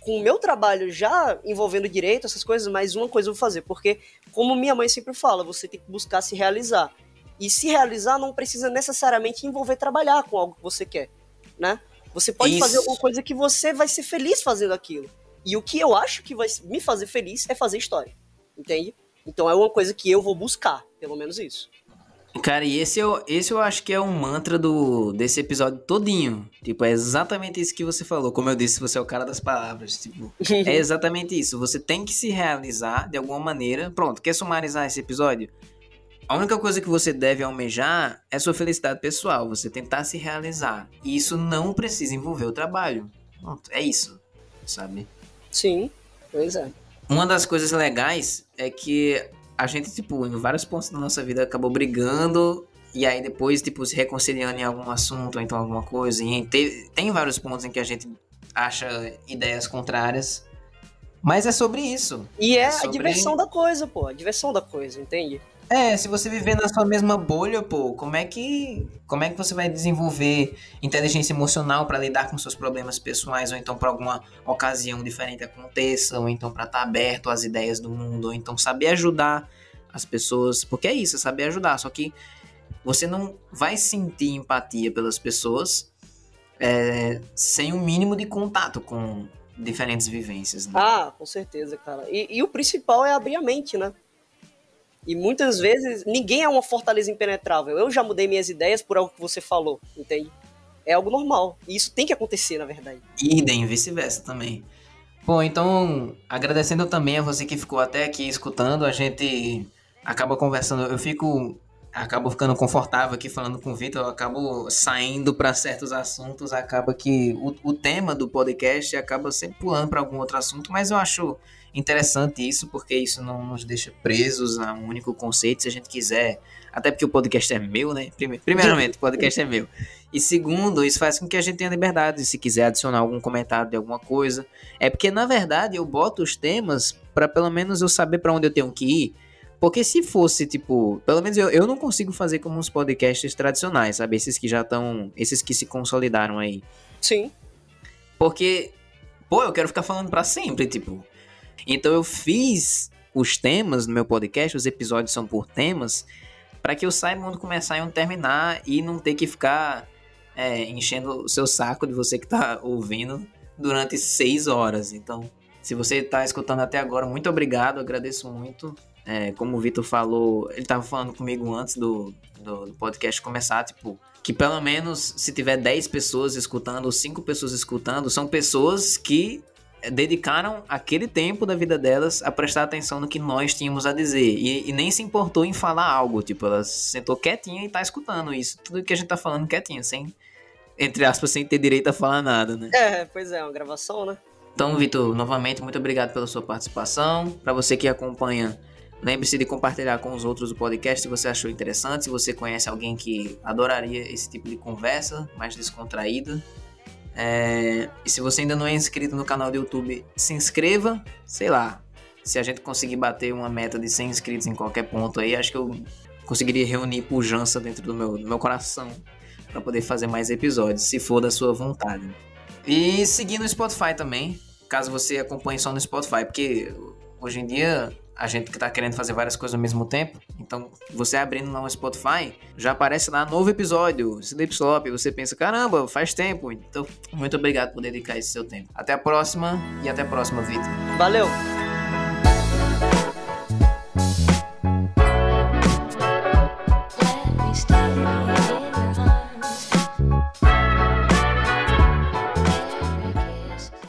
com o meu trabalho já envolvendo direito, essas coisas, mas uma coisa eu vou fazer, porque, como minha mãe sempre fala, você tem que buscar se realizar. E se realizar não precisa necessariamente envolver trabalhar com algo que você quer, né? Você pode Isso. fazer alguma coisa que você vai ser feliz fazendo aquilo. E o que eu acho que vai me fazer feliz é fazer história, entende? Então é uma coisa que eu vou buscar, pelo menos isso. Cara, e esse eu, esse eu acho que é um mantra do, desse episódio todinho. Tipo, é exatamente isso que você falou. Como eu disse, você é o cara das palavras. Tipo, é exatamente isso. Você tem que se realizar de alguma maneira. Pronto, quer sumarizar esse episódio? A única coisa que você deve almejar é sua felicidade pessoal. Você tentar se realizar. E isso não precisa envolver o trabalho. Pronto, é isso. Sabe? Sim, pois é. Uma das coisas legais é que a gente, tipo, em vários pontos da nossa vida acabou brigando e aí depois, tipo, se reconciliando em algum assunto ou então alguma coisa. E tem, tem vários pontos em que a gente acha ideias contrárias. Mas é sobre isso. E é, é sobre... a diversão da coisa, pô. A diversão da coisa, entende? É, se você viver na sua mesma bolha, pô, como é que como é que você vai desenvolver inteligência emocional para lidar com seus problemas pessoais ou então para alguma ocasião diferente aconteça, ou então para estar tá aberto às ideias do mundo, ou então saber ajudar as pessoas, porque é isso, é saber ajudar, só que você não vai sentir empatia pelas pessoas é, sem um mínimo de contato com diferentes vivências. Né? Ah, com certeza, cara. E, e o principal é abrir a mente, né? E muitas vezes ninguém é uma fortaleza impenetrável. Eu já mudei minhas ideias por algo que você falou, entende? É algo normal. E isso tem que acontecer, na verdade. Idem, vice-versa também. Bom, então, agradecendo também a você que ficou até aqui escutando, a gente acaba conversando, eu fico acabo ficando confortável aqui falando com o Vitor, acabo saindo para certos assuntos, acaba que o, o tema do podcast acaba sempre pulando para algum outro assunto, mas eu acho interessante isso, porque isso não nos deixa presos a um único conceito, se a gente quiser. Até porque o podcast é meu, né? Primeiramente, o podcast é meu. E segundo, isso faz com que a gente tenha liberdade, se quiser adicionar algum comentário de alguma coisa. É porque, na verdade, eu boto os temas para pelo menos eu saber para onde eu tenho que ir. Porque se fosse, tipo, pelo menos eu, eu não consigo fazer como uns podcasts tradicionais, sabe? Esses que já estão. Esses que se consolidaram aí. Sim. Porque, pô, eu quero ficar falando para sempre, tipo. Então eu fiz os temas no meu podcast, os episódios são por temas, para que eu saiba onde começar e onde terminar e não ter que ficar é, enchendo o seu saco de você que tá ouvindo durante seis horas. Então, se você está escutando até agora, muito obrigado, agradeço muito. É, como o Vitor falou, ele estava falando comigo antes do, do, do, podcast começar, tipo, que pelo menos se tiver 10 pessoas escutando ou 5 pessoas escutando, são pessoas que dedicaram aquele tempo da vida delas a prestar atenção no que nós tínhamos a dizer. E, e, nem se importou em falar algo. Tipo, ela sentou quietinha e tá escutando isso. Tudo que a gente tá falando quietinha, sem, entre aspas, sem ter direito a falar nada, né? É, pois é, uma gravação, né? Então, Vitor, novamente, muito obrigado pela sua participação. Para você que acompanha, lembre-se de compartilhar com os outros o podcast se você achou interessante, se você conhece alguém que adoraria esse tipo de conversa mais descontraída. É, e se você ainda não é inscrito no canal do YouTube, se inscreva. Sei lá, se a gente conseguir bater uma meta de 100 inscritos em qualquer ponto aí, acho que eu conseguiria reunir pujança dentro do meu, do meu coração para poder fazer mais episódios, se for da sua vontade. E seguir no Spotify também. caso você acompanhe só no Spotify, porque hoje em dia a gente que tá querendo fazer várias coisas ao mesmo tempo. Então, você abrindo lá no Spotify, já aparece lá novo episódio, Sleep Slop, você pensa, caramba, faz tempo. Então, muito obrigado por dedicar esse seu tempo. Até a próxima e até a próxima, Vitor. Valeu!